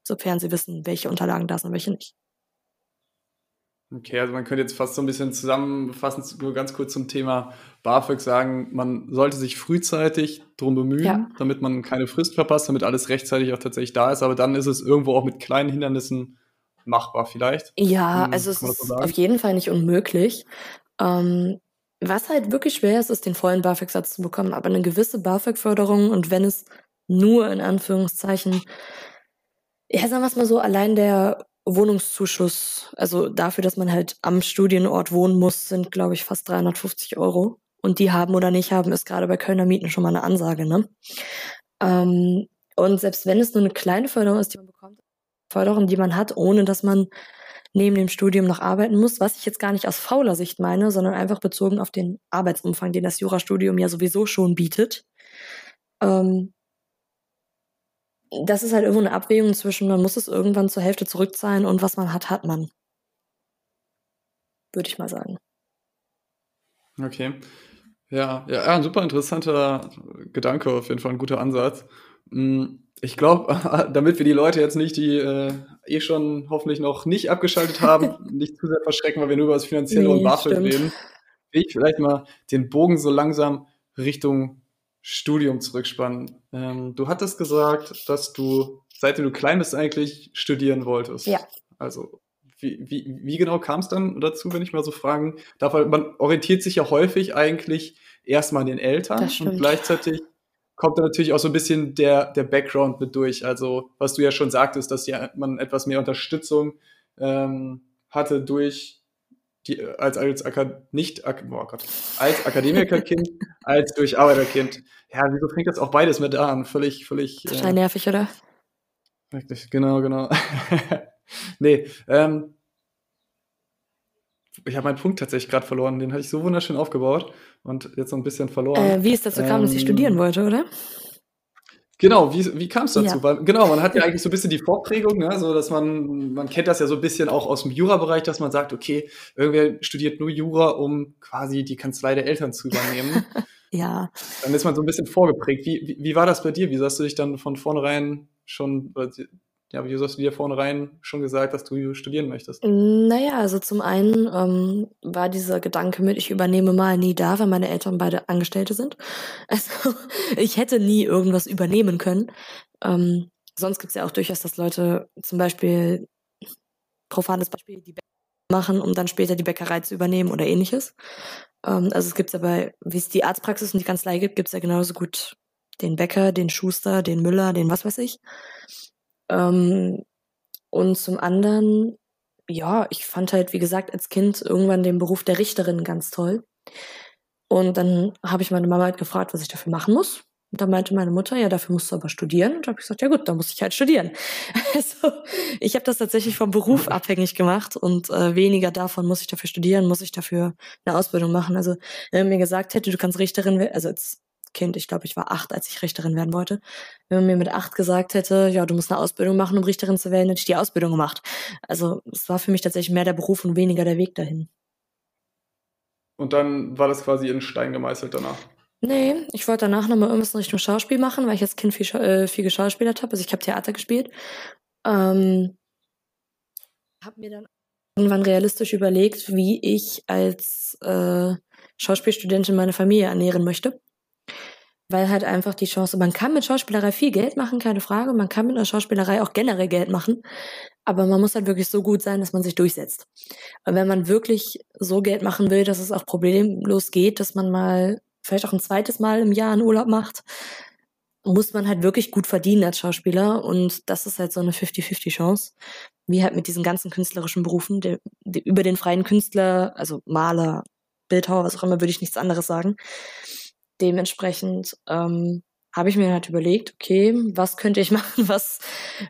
Sofern sie wissen, welche Unterlagen da sind und welche nicht. Okay, also man könnte jetzt fast so ein bisschen zusammenfassend nur ganz kurz zum Thema BAföG sagen, man sollte sich frühzeitig darum bemühen, ja. damit man keine Frist verpasst, damit alles rechtzeitig auch tatsächlich da ist. Aber dann ist es irgendwo auch mit kleinen Hindernissen machbar vielleicht. Ja, hm, also es ist so auf jeden Fall nicht unmöglich. Ähm, was halt wirklich schwer ist, ist den vollen BAföG-Satz zu bekommen, aber eine gewisse BAföG-Förderung und wenn es nur in Anführungszeichen, ja, sagen wir es mal so, allein der Wohnungszuschuss, also dafür, dass man halt am Studienort wohnen muss, sind, glaube ich, fast 350 Euro. Und die haben oder nicht haben, ist gerade bei Kölner Mieten schon mal eine Ansage, ne? Ähm, und selbst wenn es nur eine kleine Förderung ist, die man bekommt, Förderung, die man hat, ohne dass man neben dem Studium noch arbeiten muss, was ich jetzt gar nicht aus fauler Sicht meine, sondern einfach bezogen auf den Arbeitsumfang, den das Jurastudium ja sowieso schon bietet. Ähm, das ist halt irgendwo eine Abwägung zwischen, man muss es irgendwann zur Hälfte zurückzahlen und was man hat, hat man. Würde ich mal sagen. Okay. Ja, ja, ein super interessanter Gedanke, auf jeden Fall ein guter Ansatz. Hm, ich glaube, damit wir die Leute jetzt nicht, die äh, eh schon hoffentlich noch nicht abgeschaltet haben, nicht zu sehr verschrecken, weil wir nur über das Finanzielle nee, und BAföG reden, will ich vielleicht mal den Bogen so langsam Richtung Studium zurückspannen. Ähm, du hattest gesagt, dass du, seitdem du klein bist, eigentlich studieren wolltest. Ja. Also, wie, wie, wie genau kam es dann dazu, wenn ich mal so fragen darf? Man orientiert sich ja häufig eigentlich erstmal an den Eltern und gleichzeitig kommt da natürlich auch so ein bisschen der, der Background mit durch. Also, was du ja schon sagtest, dass ja man etwas mehr Unterstützung ähm, hatte durch die, als, als nicht, oh Gott, als Akademikerkind, als durch Arbeiterkind. Ja, wieso fängt das auch beides mit an? Völlig, völlig. Total äh, nervig, oder? Richtig, genau, genau. nee, ähm, ich habe meinen Punkt tatsächlich gerade verloren. Den hatte ich so wunderschön aufgebaut und jetzt so ein bisschen verloren. Äh, wie es dazu kam, dass ich ähm, studieren wollte, oder? Genau, wie, wie kam es dazu? Ja. Weil, genau, man hat ja eigentlich so ein bisschen die Vorprägung, ne? so dass man, man kennt das ja so ein bisschen auch aus dem Jura-Bereich, dass man sagt, okay, irgendwer studiert nur Jura, um quasi die Kanzlei der Eltern zu übernehmen. ja. Dann ist man so ein bisschen vorgeprägt. Wie, wie, wie war das bei dir? Wie hast du dich dann von vornherein schon, ja, wie hast du dir vornherein schon gesagt, dass du studieren möchtest? Naja, also zum einen ähm, war dieser Gedanke mit, ich übernehme mal nie da, weil meine Eltern beide Angestellte sind. Also ich hätte nie irgendwas übernehmen können. Ähm, sonst gibt es ja auch durchaus, dass Leute zum Beispiel, profanes Beispiel, die Bäcker machen, um dann später die Bäckerei zu übernehmen oder ähnliches. Ähm, also es gibt ja bei, wie es die Arztpraxis und die Kanzlei gibt, gibt es ja genauso gut den Bäcker, den Schuster, den Müller, den was weiß ich. Ähm, und zum anderen, ja, ich fand halt, wie gesagt, als Kind irgendwann den Beruf der Richterin ganz toll. Und dann habe ich meine Mama halt gefragt, was ich dafür machen muss. Und da meinte meine Mutter, ja, dafür musst du aber studieren. Und da habe ich gesagt, ja gut, dann muss ich halt studieren. Also ich habe das tatsächlich vom Beruf abhängig gemacht und äh, weniger davon, muss ich dafür studieren, muss ich dafür eine Ausbildung machen. Also wenn man mir gesagt hätte, du kannst Richterin werden, also als Kind, ich glaube, ich war acht, als ich Richterin werden wollte. Wenn man mir mit acht gesagt hätte, ja, du musst eine Ausbildung machen, um Richterin zu werden, hätte ich die Ausbildung gemacht. Also es war für mich tatsächlich mehr der Beruf und weniger der Weg dahin. Und dann war das quasi in Stein gemeißelt danach? Nee, ich wollte danach nochmal irgendwas in Richtung Schauspiel machen, weil ich als Kind viel, äh, viel geschauspielert habe. Also ich habe Theater gespielt. Ähm, habe mir dann irgendwann realistisch überlegt, wie ich als äh, Schauspielstudentin meine Familie ernähren möchte weil halt einfach die Chance, man kann mit Schauspielerei viel Geld machen, keine Frage, man kann mit der Schauspielerei auch generell Geld machen, aber man muss halt wirklich so gut sein, dass man sich durchsetzt. Und wenn man wirklich so Geld machen will, dass es auch problemlos geht, dass man mal vielleicht auch ein zweites Mal im Jahr einen Urlaub macht, muss man halt wirklich gut verdienen als Schauspieler. Und das ist halt so eine 50-50 Chance, wie halt mit diesen ganzen künstlerischen Berufen, der, der, über den freien Künstler, also Maler, Bildhauer, was auch immer, würde ich nichts anderes sagen dementsprechend ähm, habe ich mir halt überlegt, okay, was könnte ich machen, was,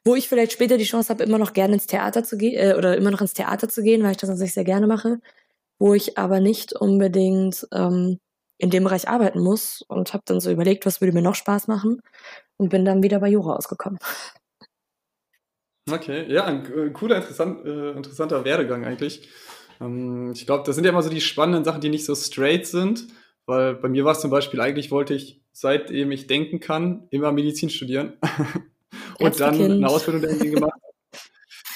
wo ich vielleicht später die Chance habe, immer noch gerne ins Theater zu gehen äh, oder immer noch ins Theater zu gehen, weil ich das sich sehr gerne mache, wo ich aber nicht unbedingt ähm, in dem Bereich arbeiten muss und habe dann so überlegt, was würde mir noch Spaß machen und bin dann wieder bei Jura ausgekommen. Okay, ja, ein äh, cooler, interessant, äh, interessanter Werdegang eigentlich. Ähm, ich glaube, das sind ja immer so die spannenden Sachen, die nicht so straight sind weil bei mir war es zum Beispiel, eigentlich wollte ich, seitdem ich denken kann, immer Medizin studieren. und dann eine Ausbildung dahin gemacht.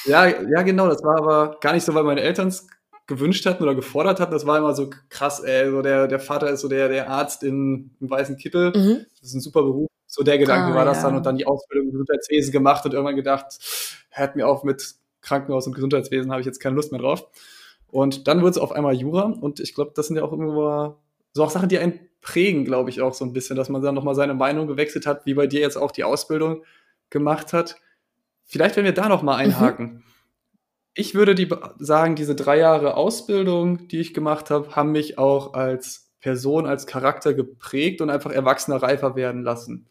Ja, ja, genau. Das war aber gar nicht so, weil meine Eltern es gewünscht hatten oder gefordert hatten. Das war immer so krass, ey, so der, der Vater ist so der, der Arzt in, im weißen Kittel. Mhm. Das ist ein super Beruf. So der Gedanke ah, war das ja. dann und dann die Ausbildung im Gesundheitswesen gemacht und irgendwann gedacht, hört mir auf mit Krankenhaus und Gesundheitswesen, habe ich jetzt keine Lust mehr drauf. Und dann wurde es auf einmal Jura und ich glaube, das sind ja auch immer so auch Sachen, die einen prägen, glaube ich, auch so ein bisschen, dass man dann nochmal seine Meinung gewechselt hat, wie bei dir jetzt auch die Ausbildung gemacht hat. Vielleicht, wenn wir da nochmal mhm. einhaken. Mhm. Ich würde die sagen, diese drei Jahre Ausbildung, die ich gemacht habe, haben mich auch als Person, als Charakter geprägt und einfach erwachsener, reifer werden lassen.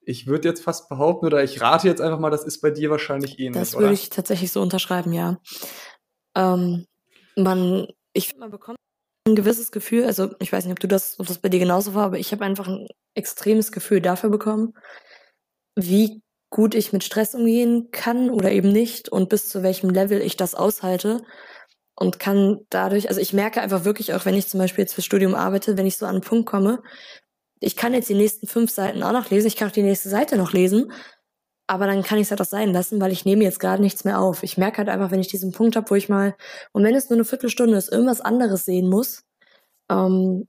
Ich würde jetzt fast behaupten, oder ich rate jetzt einfach mal, das ist bei dir wahrscheinlich ähnlich. Das würde ich tatsächlich so unterschreiben, ja. Ähm, man, ich finde, man bekommt ein gewisses Gefühl, also ich weiß nicht, ob du das, ob das bei dir genauso war, aber ich habe einfach ein extremes Gefühl dafür bekommen, wie gut ich mit Stress umgehen kann oder eben nicht und bis zu welchem Level ich das aushalte und kann dadurch, also ich merke einfach wirklich auch, wenn ich zum Beispiel jetzt fürs Studium arbeite, wenn ich so an einen Punkt komme, ich kann jetzt die nächsten fünf Seiten auch noch lesen, ich kann auch die nächste Seite noch lesen aber dann kann ich es halt auch sein lassen, weil ich nehme jetzt gerade nichts mehr auf. Ich merke halt einfach, wenn ich diesen Punkt habe, wo ich mal, und wenn es nur eine Viertelstunde ist, irgendwas anderes sehen muss, ähm,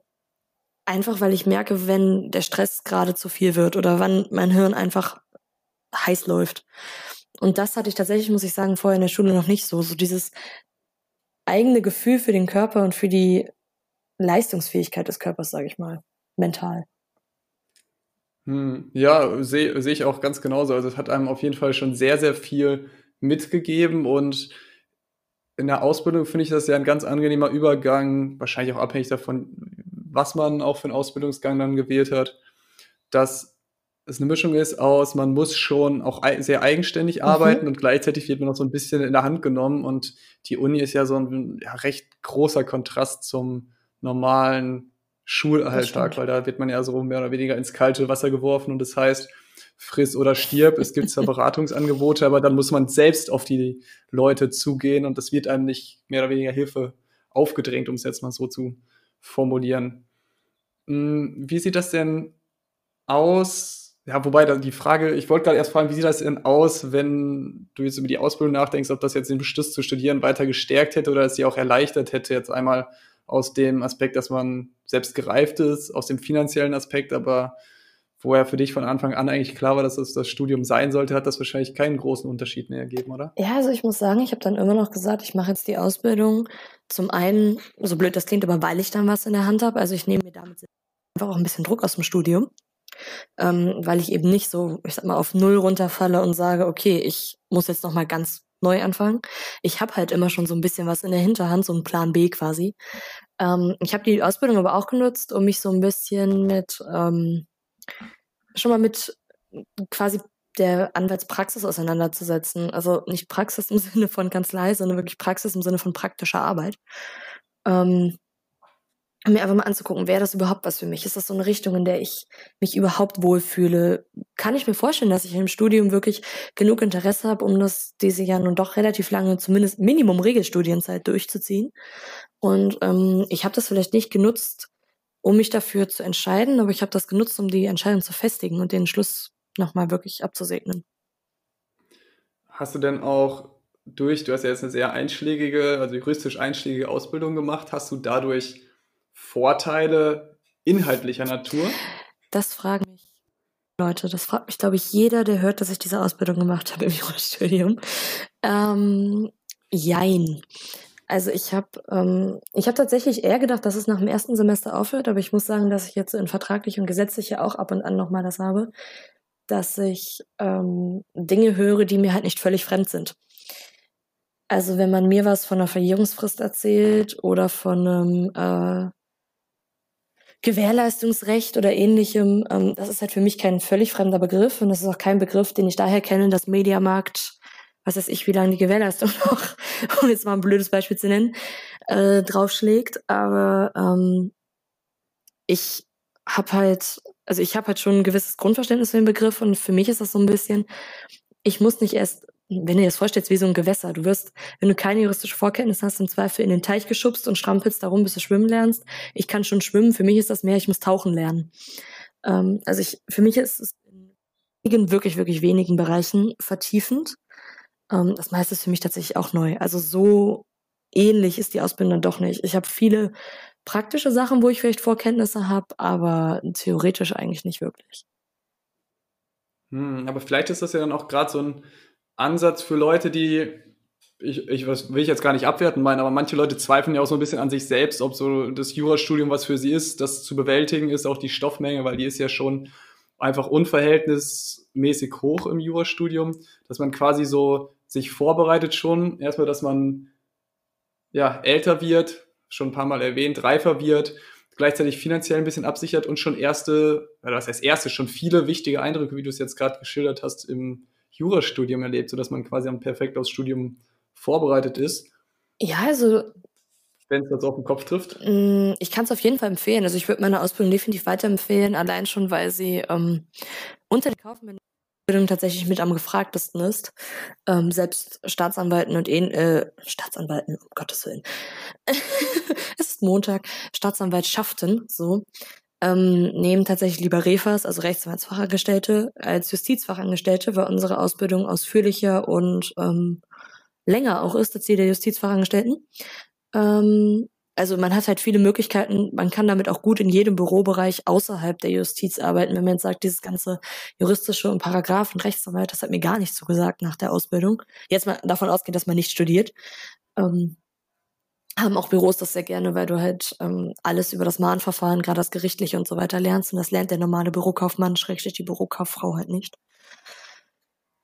einfach weil ich merke, wenn der Stress gerade zu viel wird oder wann mein Hirn einfach heiß läuft. Und das hatte ich tatsächlich, muss ich sagen, vorher in der Schule noch nicht so. So dieses eigene Gefühl für den Körper und für die Leistungsfähigkeit des Körpers, sage ich mal, mental. Hm, ja, sehe seh ich auch ganz genauso. Also es hat einem auf jeden Fall schon sehr, sehr viel mitgegeben und in der Ausbildung finde ich das ja ein ganz angenehmer Übergang, wahrscheinlich auch abhängig davon, was man auch für einen Ausbildungsgang dann gewählt hat, dass es eine Mischung ist aus, man muss schon auch sehr eigenständig mhm. arbeiten und gleichzeitig wird man noch so ein bisschen in der Hand genommen und die Uni ist ja so ein ja, recht großer Kontrast zum normalen Schulalltag, weil da wird man ja so mehr oder weniger ins kalte Wasser geworfen und das heißt, friss oder stirb. Es gibt zwar Beratungsangebote, aber dann muss man selbst auf die Leute zugehen und das wird einem nicht mehr oder weniger Hilfe aufgedrängt, um es jetzt mal so zu formulieren. Hm, wie sieht das denn aus? Ja, wobei die Frage, ich wollte gerade erst fragen, wie sieht das denn aus, wenn du jetzt über die Ausbildung nachdenkst, ob das jetzt den Beschluss zu studieren weiter gestärkt hätte oder es sie auch erleichtert hätte, jetzt einmal aus dem Aspekt, dass man selbst gereift ist, aus dem finanziellen Aspekt, aber wo ja für dich von Anfang an eigentlich klar war, dass das das Studium sein sollte, hat das wahrscheinlich keinen großen Unterschied mehr gegeben, oder? Ja, also ich muss sagen, ich habe dann immer noch gesagt, ich mache jetzt die Ausbildung. Zum einen, so blöd das klingt, aber weil ich dann was in der Hand habe. Also ich nehme mir damit einfach auch ein bisschen Druck aus dem Studium ähm, weil ich eben nicht so, ich sag mal, auf Null runterfalle und sage, okay, ich muss jetzt nochmal ganz neu anfangen. Ich habe halt immer schon so ein bisschen was in der Hinterhand, so ein Plan B quasi. Ähm, ich habe die Ausbildung aber auch genutzt, um mich so ein bisschen mit, ähm, schon mal mit quasi der Anwaltspraxis auseinanderzusetzen. Also nicht Praxis im Sinne von Kanzlei, sondern wirklich Praxis im Sinne von praktischer Arbeit. Ähm, mir einfach mal anzugucken, wäre das überhaupt was für mich? Ist das so eine Richtung, in der ich mich überhaupt wohlfühle? Kann ich mir vorstellen, dass ich im Studium wirklich genug Interesse habe, um das diese ja nun doch relativ lange, zumindest Minimum Regelstudienzeit durchzuziehen? Und ähm, ich habe das vielleicht nicht genutzt, um mich dafür zu entscheiden, aber ich habe das genutzt, um die Entscheidung zu festigen und den Schluss nochmal wirklich abzusegnen. Hast du denn auch durch, du hast ja jetzt eine sehr einschlägige, also juristisch einschlägige Ausbildung gemacht, hast du dadurch Vorteile inhaltlicher Natur? Das fragen mich Leute. Das fragt mich, glaube ich, jeder, der hört, dass ich diese Ausbildung gemacht habe im Jurastudium. Ähm, jein. Also ich habe ähm, ich tatsächlich eher gedacht, dass es nach dem ersten Semester aufhört, aber ich muss sagen, dass ich jetzt in vertraglich und gesetzlich ja auch ab und an nochmal das habe, dass ich ähm, Dinge höre, die mir halt nicht völlig fremd sind. Also wenn man mir was von einer Verjährungsfrist erzählt oder von einem äh, Gewährleistungsrecht oder ähnlichem, ähm, das ist halt für mich kein völlig fremder Begriff und das ist auch kein Begriff, den ich daher kenne, dass Mediamarkt, was weiß ich, wie lange die Gewährleistung noch, um jetzt mal ein blödes Beispiel zu nennen, äh, draufschlägt. Aber ähm, ich habe halt, also ich habe halt schon ein gewisses Grundverständnis für den Begriff und für mich ist das so ein bisschen, ich muss nicht erst wenn du dir das vorstellst, wie so ein Gewässer. Du wirst, wenn du keine juristische Vorkenntnis hast, im Zweifel in den Teich geschubst und strampelst darum, bis du schwimmen lernst. Ich kann schon schwimmen. Für mich ist das mehr, ich muss tauchen lernen. Ähm, also ich, für mich ist es in wirklich, wirklich wenigen Bereichen vertiefend. Ähm, das meiste ist für mich tatsächlich auch neu. Also so ähnlich ist die Ausbildung doch nicht. Ich habe viele praktische Sachen, wo ich vielleicht Vorkenntnisse habe, aber theoretisch eigentlich nicht wirklich. Hm, aber vielleicht ist das ja dann auch gerade so ein Ansatz für Leute, die, ich, ich was will ich jetzt gar nicht abwerten meinen, aber manche Leute zweifeln ja auch so ein bisschen an sich selbst, ob so das Jurastudium was für sie ist, das zu bewältigen ist, auch die Stoffmenge, weil die ist ja schon einfach unverhältnismäßig hoch im Jurastudium, dass man quasi so sich vorbereitet schon, erstmal, dass man ja älter wird, schon ein paar Mal erwähnt, reifer wird, gleichzeitig finanziell ein bisschen absichert und schon erste, oder das heißt erste, schon viele wichtige Eindrücke, wie du es jetzt gerade geschildert hast, im Jurastudium erlebt, sodass man quasi am perfekt aufs Studium vorbereitet ist. Ja, also wenn es das auf den Kopf trifft? Mm, ich kann es auf jeden Fall empfehlen. Also ich würde meine Ausbildung definitiv weiterempfehlen, allein schon, weil sie ähm, unter den Kaufmännern tatsächlich mit am gefragtesten ist. Ähm, selbst Staatsanwalten und ähn äh, Staatsanwalten, um Gottes Willen. es ist Montag, Staatsanwaltschaften, so, ähm, nehmen tatsächlich lieber Refas, also Rechtsanwaltsfachangestellte, als Justizfachangestellte, weil unsere Ausbildung ausführlicher und ähm, länger auch ist als die der Justizfachangestellten. Ähm, also man hat halt viele Möglichkeiten, man kann damit auch gut in jedem Bürobereich außerhalb der Justiz arbeiten. Wenn man jetzt sagt, dieses ganze juristische und Paragraph und Rechtsanwalt, das hat mir gar nicht so gesagt nach der Ausbildung. Jetzt mal davon ausgehen, dass man nicht studiert. Ähm, haben auch Büros das sehr gerne, weil du halt ähm, alles über das Mahnverfahren, gerade das Gerichtliche und so weiter lernst. Und das lernt der normale Bürokaufmann, schrägstrich die Bürokauffrau halt nicht.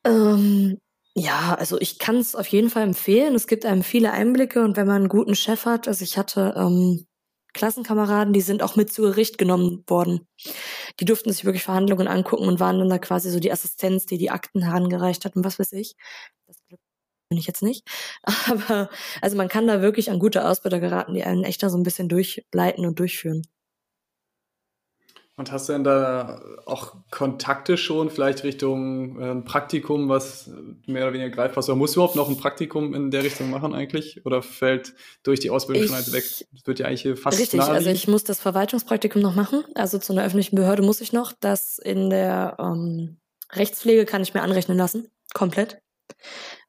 Ähm, Ja, also ich kann es auf jeden Fall empfehlen. Es gibt einem viele Einblicke und wenn man einen guten Chef hat, also ich hatte ähm, Klassenkameraden, die sind auch mit zu Gericht genommen worden. Die durften sich wirklich Verhandlungen angucken und waren dann da quasi so die Assistenz, die die Akten herangereicht hat und was weiß ich. Bin ich jetzt nicht. Aber also man kann da wirklich an gute Ausbilder geraten, die einen echt da so ein bisschen durchleiten und durchführen. Und hast du denn da auch Kontakte schon, vielleicht Richtung äh, Praktikum, was mehr oder weniger greifbar ist? Oder musst du überhaupt noch ein Praktikum in der Richtung machen eigentlich? Oder fällt durch die Ausbildung ich, schon eins weg? Das wird ja eigentlich fast Richtig, also ich muss das Verwaltungspraktikum noch machen. Also zu einer öffentlichen Behörde muss ich noch. Das in der ähm, Rechtspflege kann ich mir anrechnen lassen. Komplett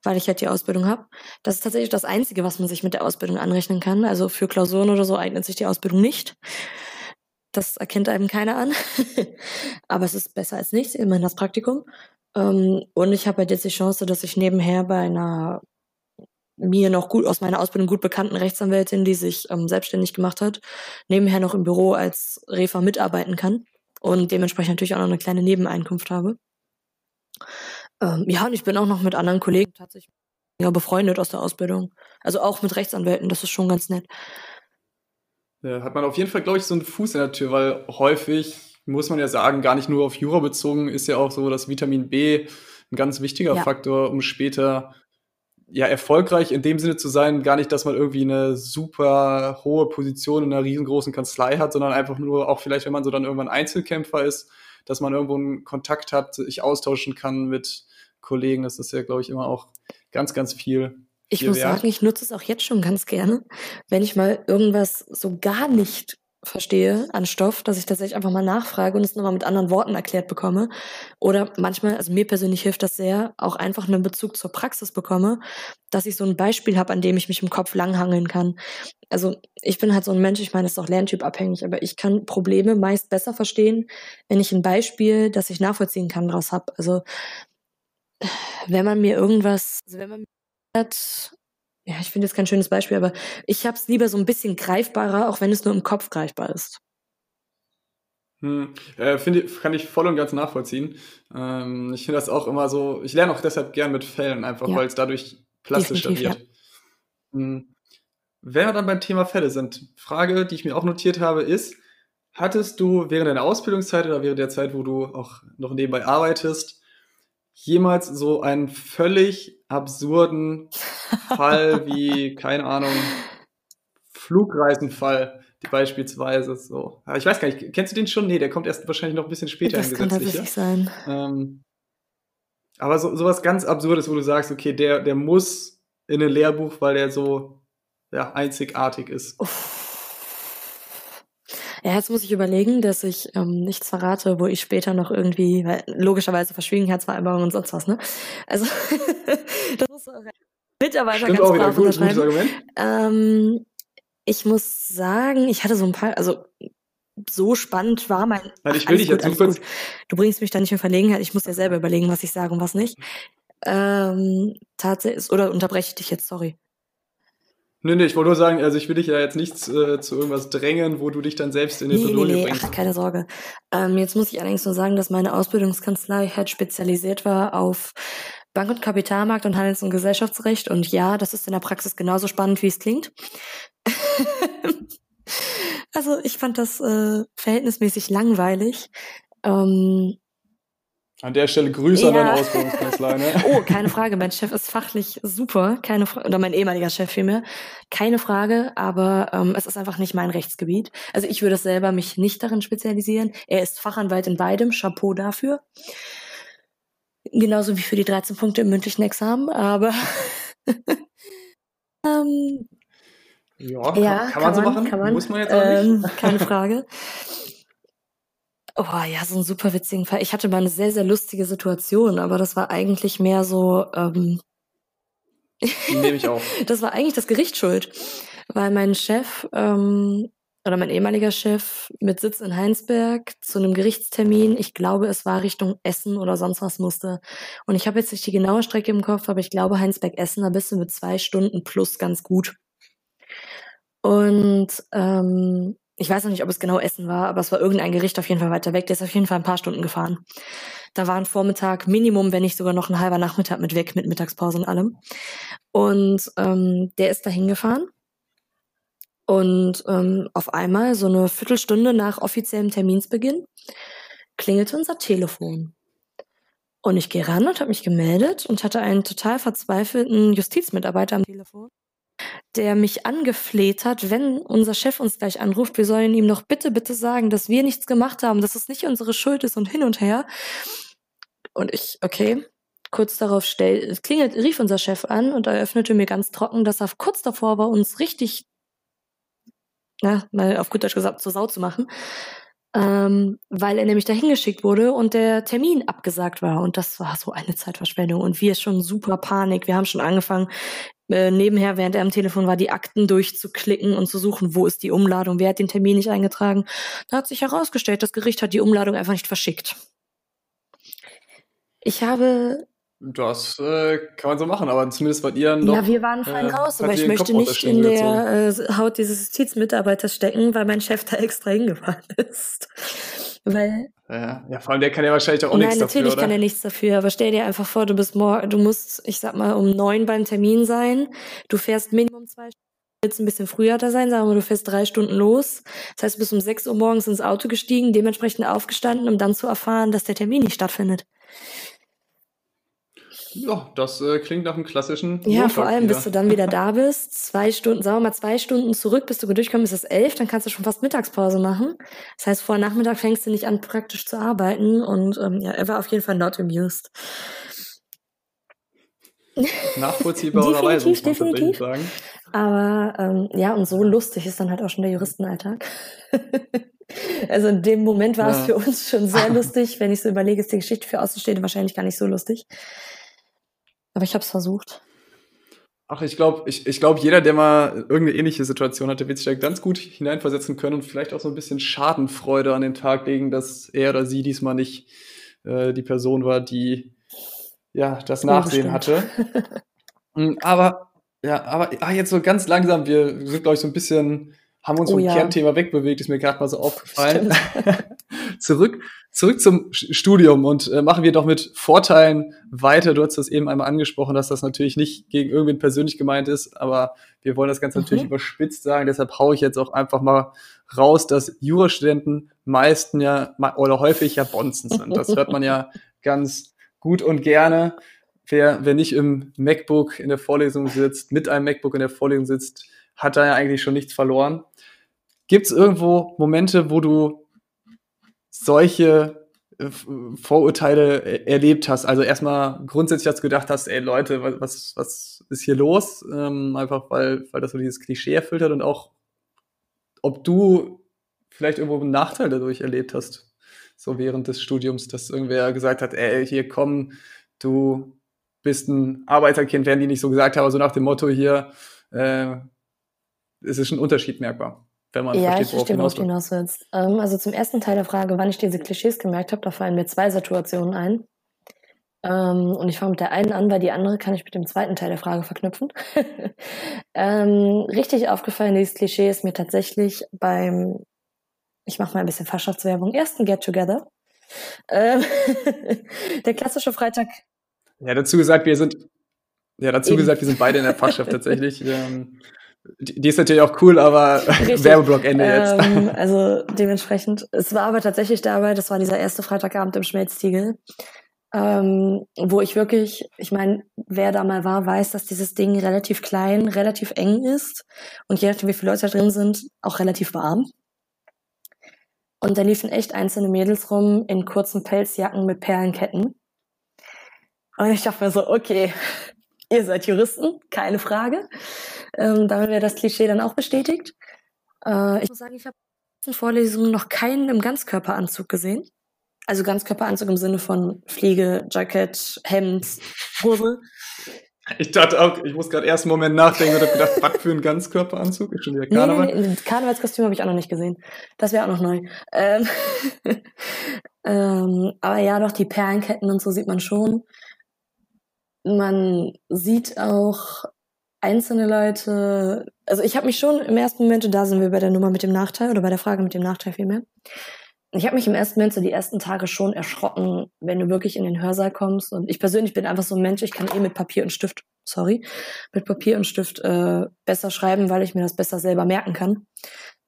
weil ich halt die Ausbildung habe. Das ist tatsächlich das Einzige, was man sich mit der Ausbildung anrechnen kann. Also für Klausuren oder so eignet sich die Ausbildung nicht. Das erkennt einem keiner an. Aber es ist besser als nichts, immerhin das Praktikum. Ähm, und ich habe halt jetzt die Chance, dass ich nebenher bei einer mir noch gut aus meiner Ausbildung gut bekannten Rechtsanwältin, die sich ähm, selbstständig gemacht hat, nebenher noch im Büro als Refa mitarbeiten kann und dementsprechend natürlich auch noch eine kleine Nebeneinkunft habe. Ähm, ja, und ich bin auch noch mit anderen Kollegen tatsächlich befreundet aus der Ausbildung. Also auch mit Rechtsanwälten, das ist schon ganz nett. Ja, hat man auf jeden Fall, glaube ich, so einen Fuß in der Tür, weil häufig, muss man ja sagen, gar nicht nur auf Jura bezogen, ist ja auch so, dass Vitamin B ein ganz wichtiger ja. Faktor, um später ja erfolgreich in dem Sinne zu sein, gar nicht, dass man irgendwie eine super hohe Position in einer riesengroßen Kanzlei hat, sondern einfach nur auch vielleicht, wenn man so dann irgendwann Einzelkämpfer ist, dass man irgendwo einen Kontakt hat, sich austauschen kann mit Kollegen. Das ist ja, glaube ich, immer auch ganz, ganz viel ich muss wert. sagen, ich nutze es auch jetzt schon ganz gerne, wenn ich mal irgendwas so gar nicht verstehe an Stoff, dass ich tatsächlich einfach mal nachfrage und es nochmal mit anderen Worten erklärt bekomme. Oder manchmal, also mir persönlich hilft das sehr, auch einfach einen Bezug zur Praxis bekomme, dass ich so ein Beispiel habe, an dem ich mich im Kopf langhangeln kann. Also ich bin halt so ein Mensch, ich meine, das ist auch lerntypabhängig, aber ich kann Probleme meist besser verstehen, wenn ich ein Beispiel, das ich nachvollziehen kann, draus habe. Also wenn man mir irgendwas, also wenn man ja, ich finde jetzt kein schönes Beispiel, aber ich habe es lieber so ein bisschen greifbarer, auch wenn es nur im Kopf greifbar ist. Hm, äh, finde, kann ich voll und ganz nachvollziehen. Ähm, ich finde das auch immer so, ich lerne auch deshalb gern mit Fällen, einfach ja. weil es dadurch plastischer Definitiv, wird. Ja. Hm. Wenn wir dann beim Thema Fälle sind, Frage, die ich mir auch notiert habe, ist, hattest du während deiner Ausbildungszeit oder während der Zeit, wo du auch noch nebenbei arbeitest, jemals so einen völlig absurden Fall wie, keine Ahnung, Flugreisenfall beispielsweise so. Ich weiß gar nicht, kennst du den schon? Nee, der kommt erst wahrscheinlich noch ein bisschen später das in kann tatsächlich sein. Ähm, aber so, sowas ganz Absurdes, wo du sagst, okay, der, der muss in ein Lehrbuch, weil der so ja, einzigartig ist. Uff. Ja, jetzt muss ich überlegen, dass ich ähm, nichts verrate, wo ich später noch irgendwie, weil logischerweise Verschwiegenheitsvereinbarung und sonst was, ne? Also, das muss auch Mitarbeiter Stimmt ganz auch wieder, gut, gutes Argument. Ähm, ich muss sagen, ich hatte so ein paar, also so spannend war mein. Nein, ich will dich jetzt kurz. Du bringst mich da nicht in Verlegenheit. Ich muss ja selber überlegen, was ich sage und was nicht. Ähm, tatsächlich, oder unterbreche ich dich jetzt, sorry. Nee, nee, ich wollte nur sagen, also ich will dich ja jetzt nicht äh, zu irgendwas drängen, wo du dich dann selbst in den nee, nee, nee, bringst. Ach, keine Sorge. Ähm, jetzt muss ich allerdings nur sagen, dass meine Ausbildungskanzlei halt spezialisiert war auf Bank- und Kapitalmarkt und Handels- und Gesellschaftsrecht. Und ja, das ist in der Praxis genauso spannend, wie es klingt. also ich fand das äh, verhältnismäßig langweilig. Ähm, an der Stelle Grüße ja. an deine Ausbildungskanzlei. Ne? oh, keine Frage. Mein Chef ist fachlich super, keine Fra oder mein ehemaliger Chef vielmehr. Keine Frage, aber ähm, es ist einfach nicht mein Rechtsgebiet. Also ich würde selber mich nicht darin spezialisieren. Er ist Fachanwalt in beidem, Chapeau dafür. Genauso wie für die 13 Punkte im mündlichen Examen, aber ähm, ja, kann, ja, kann, kann man so machen. Man, Muss man jetzt auch ähm, nicht. Keine Frage. Oh ja, so ein super witzigen Fall. Ich hatte mal eine sehr, sehr lustige Situation, aber das war eigentlich mehr so. Ähm, Nehme ich auch. das war eigentlich das Gericht schuld, weil mein Chef ähm, oder mein ehemaliger Chef mit Sitz in Heinsberg zu einem Gerichtstermin, ich glaube, es war Richtung Essen oder sonst was musste. Und ich habe jetzt nicht die genaue Strecke im Kopf, aber ich glaube, Heinsberg-Essen, da bist du mit zwei Stunden plus ganz gut. Und ähm, ich weiß noch nicht, ob es genau Essen war, aber es war irgendein Gericht auf jeden Fall weiter weg. Der ist auf jeden Fall ein paar Stunden gefahren. Da war ein Vormittag Minimum, wenn nicht sogar noch ein halber Nachmittag mit weg, mit Mittagspause und allem. Und ähm, der ist da hingefahren. Und ähm, auf einmal, so eine Viertelstunde nach offiziellem Terminsbeginn, klingelte unser Telefon. Und ich gehe ran und habe mich gemeldet und hatte einen total verzweifelten Justizmitarbeiter am Telefon, der mich angefleht hat, wenn unser Chef uns gleich anruft, wir sollen ihm doch bitte, bitte sagen, dass wir nichts gemacht haben, dass es nicht unsere Schuld ist und hin und her. Und ich, okay, kurz darauf stell, klingelt, rief unser Chef an und eröffnete mir ganz trocken, dass er kurz davor war, uns richtig, na, mal auf gut Deutsch gesagt, zur Sau zu machen ähm, weil er nämlich dahin geschickt wurde und der Termin abgesagt war. Und das war so eine Zeitverschwendung. Und wir schon super Panik. Wir haben schon angefangen, äh, nebenher, während er am Telefon war, die Akten durchzuklicken und zu suchen, wo ist die Umladung, wer hat den Termin nicht eingetragen. Da hat sich herausgestellt, das Gericht hat die Umladung einfach nicht verschickt. Ich habe das äh, kann man so machen, aber zumindest bei ihr noch. Ja, wir waren fein äh, raus, aber ich möchte nicht in der äh, Haut dieses Justizmitarbeiters stecken, weil mein Chef da extra hingefahren ist. Weil. Ja, ja, vor allem der kann ja wahrscheinlich auch Nein, nichts dafür. Nein, natürlich kann er nichts dafür, aber stell dir einfach vor, du bist morgen, du musst, ich sag mal, um neun beim Termin sein. Du fährst Minimum zwei Stunden jetzt ein bisschen früher da sein, sagen wir, du fährst drei Stunden los. Das heißt, du bist um sechs Uhr morgens ins Auto gestiegen, dementsprechend aufgestanden, um dann zu erfahren, dass der Termin nicht stattfindet. Ja, das äh, klingt nach einem klassischen. Ja, vor allem, bis du dann wieder da bist, zwei Stunden, sagen wir mal zwei Stunden zurück, bis du durchkommst, ist es elf, dann kannst du schon fast Mittagspause machen. Das heißt, vor Nachmittag fängst du nicht an, praktisch zu arbeiten und ähm, ja, er war auf jeden Fall not amused. Nachvollziehbarerweise, muss man definitiv. sagen. Aber ähm, ja, und so lustig ist dann halt auch schon der Juristenalltag. also in dem Moment war ja. es für uns schon sehr lustig. Wenn ich so überlege, ist die Geschichte für Außenstehende wahrscheinlich gar nicht so lustig. Aber ich habe es versucht. Ach, ich glaube, ich, ich glaub, jeder, der mal irgendeine ähnliche Situation hatte, wird sich da ganz gut hineinversetzen können und vielleicht auch so ein bisschen Schadenfreude an den Tag legen, dass er oder sie diesmal nicht äh, die Person war, die ja das Nachsehen hatte. Hm, aber ja, aber ah, jetzt so ganz langsam, wir sind, glaube ich, so ein bisschen haben uns oh, vom ja. Kernthema wegbewegt, ist mir gerade mal so aufgefallen. zurück, zurück zum Studium und äh, machen wir doch mit Vorteilen weiter. Du hast das eben einmal angesprochen, dass das natürlich nicht gegen irgendwen persönlich gemeint ist, aber wir wollen das Ganze mhm. natürlich überspitzt sagen. Deshalb haue ich jetzt auch einfach mal raus, dass Jurastudenten meisten ja oder häufig ja Bonzen sind. Das hört man ja ganz gut und gerne. Wer, wer nicht im MacBook in der Vorlesung sitzt, mit einem MacBook in der Vorlesung sitzt, hat da ja eigentlich schon nichts verloren. Gibt es irgendwo Momente, wo du solche äh, Vorurteile erlebt hast? Also erstmal grundsätzlich hast du gedacht hast, ey Leute, was, was ist hier los? Ähm, einfach weil, weil das so dieses Klischee erfüllt hat und auch, ob du vielleicht irgendwo einen Nachteil dadurch erlebt hast, so während des Studiums, dass irgendwer gesagt hat, ey, hier komm, du bist ein Arbeiterkind, werden die nicht so gesagt haben, so nach dem Motto hier, äh, es ist ein Unterschied merkbar wenn man ja, versteht, worauf du hinaus, willst. Ähm, also zum ersten Teil der Frage, wann ich diese Klischees gemerkt habe, da fallen mir zwei Situationen ein. Ähm, und ich fange mit der einen an, weil die andere kann ich mit dem zweiten Teil der Frage verknüpfen. ähm, richtig aufgefallen, dieses Klischee ist mir tatsächlich beim, ich mache mal ein bisschen Fachschaftswerbung, ersten Get-Together. Ähm, der klassische Freitag. Ja, dazu gesagt, wir sind, ja, dazu Eben. gesagt, wir sind beide in der Fachschaft tatsächlich. Ähm, die ist natürlich auch cool, aber Werbeblock Ende jetzt. Ähm, also dementsprechend. Es war aber tatsächlich dabei, das war dieser erste Freitagabend im Schmelztiegel, ähm, wo ich wirklich, ich meine, wer da mal war, weiß, dass dieses Ding relativ klein, relativ eng ist und je nachdem, wie viele Leute da drin sind, auch relativ warm. Und da liefen echt einzelne Mädels rum in kurzen Pelzjacken mit Perlenketten. Und ich dachte mir so, okay, ihr seid Juristen, keine Frage. Ähm, damit wäre das Klischee dann auch bestätigt. Äh, ich muss sagen, ich habe in Vorlesungen noch keinen im Ganzkörperanzug gesehen. Also Ganzkörperanzug im Sinne von Fliege, Jacket, Hemd, Hose. Ich dachte auch, ich muss gerade erst einen Moment nachdenken und habe gedacht, was für ein Ganzkörperanzug? Ist schon wieder Karneval. Nee, nee, nee, Karnevalskostüm habe ich auch noch nicht gesehen. Das wäre auch noch neu. Ähm, ähm, aber ja, doch, die Perlenketten und so sieht man schon. Man sieht auch einzelne Leute, also ich habe mich schon im ersten Moment, und da sind wir bei der Nummer mit dem Nachteil oder bei der Frage mit dem Nachteil vielmehr, ich habe mich im ersten Moment so die ersten Tage schon erschrocken, wenn du wirklich in den Hörsaal kommst. Und ich persönlich bin einfach so ein Mensch, ich kann eh mit Papier und Stift, sorry, mit Papier und Stift äh, besser schreiben, weil ich mir das besser selber merken kann.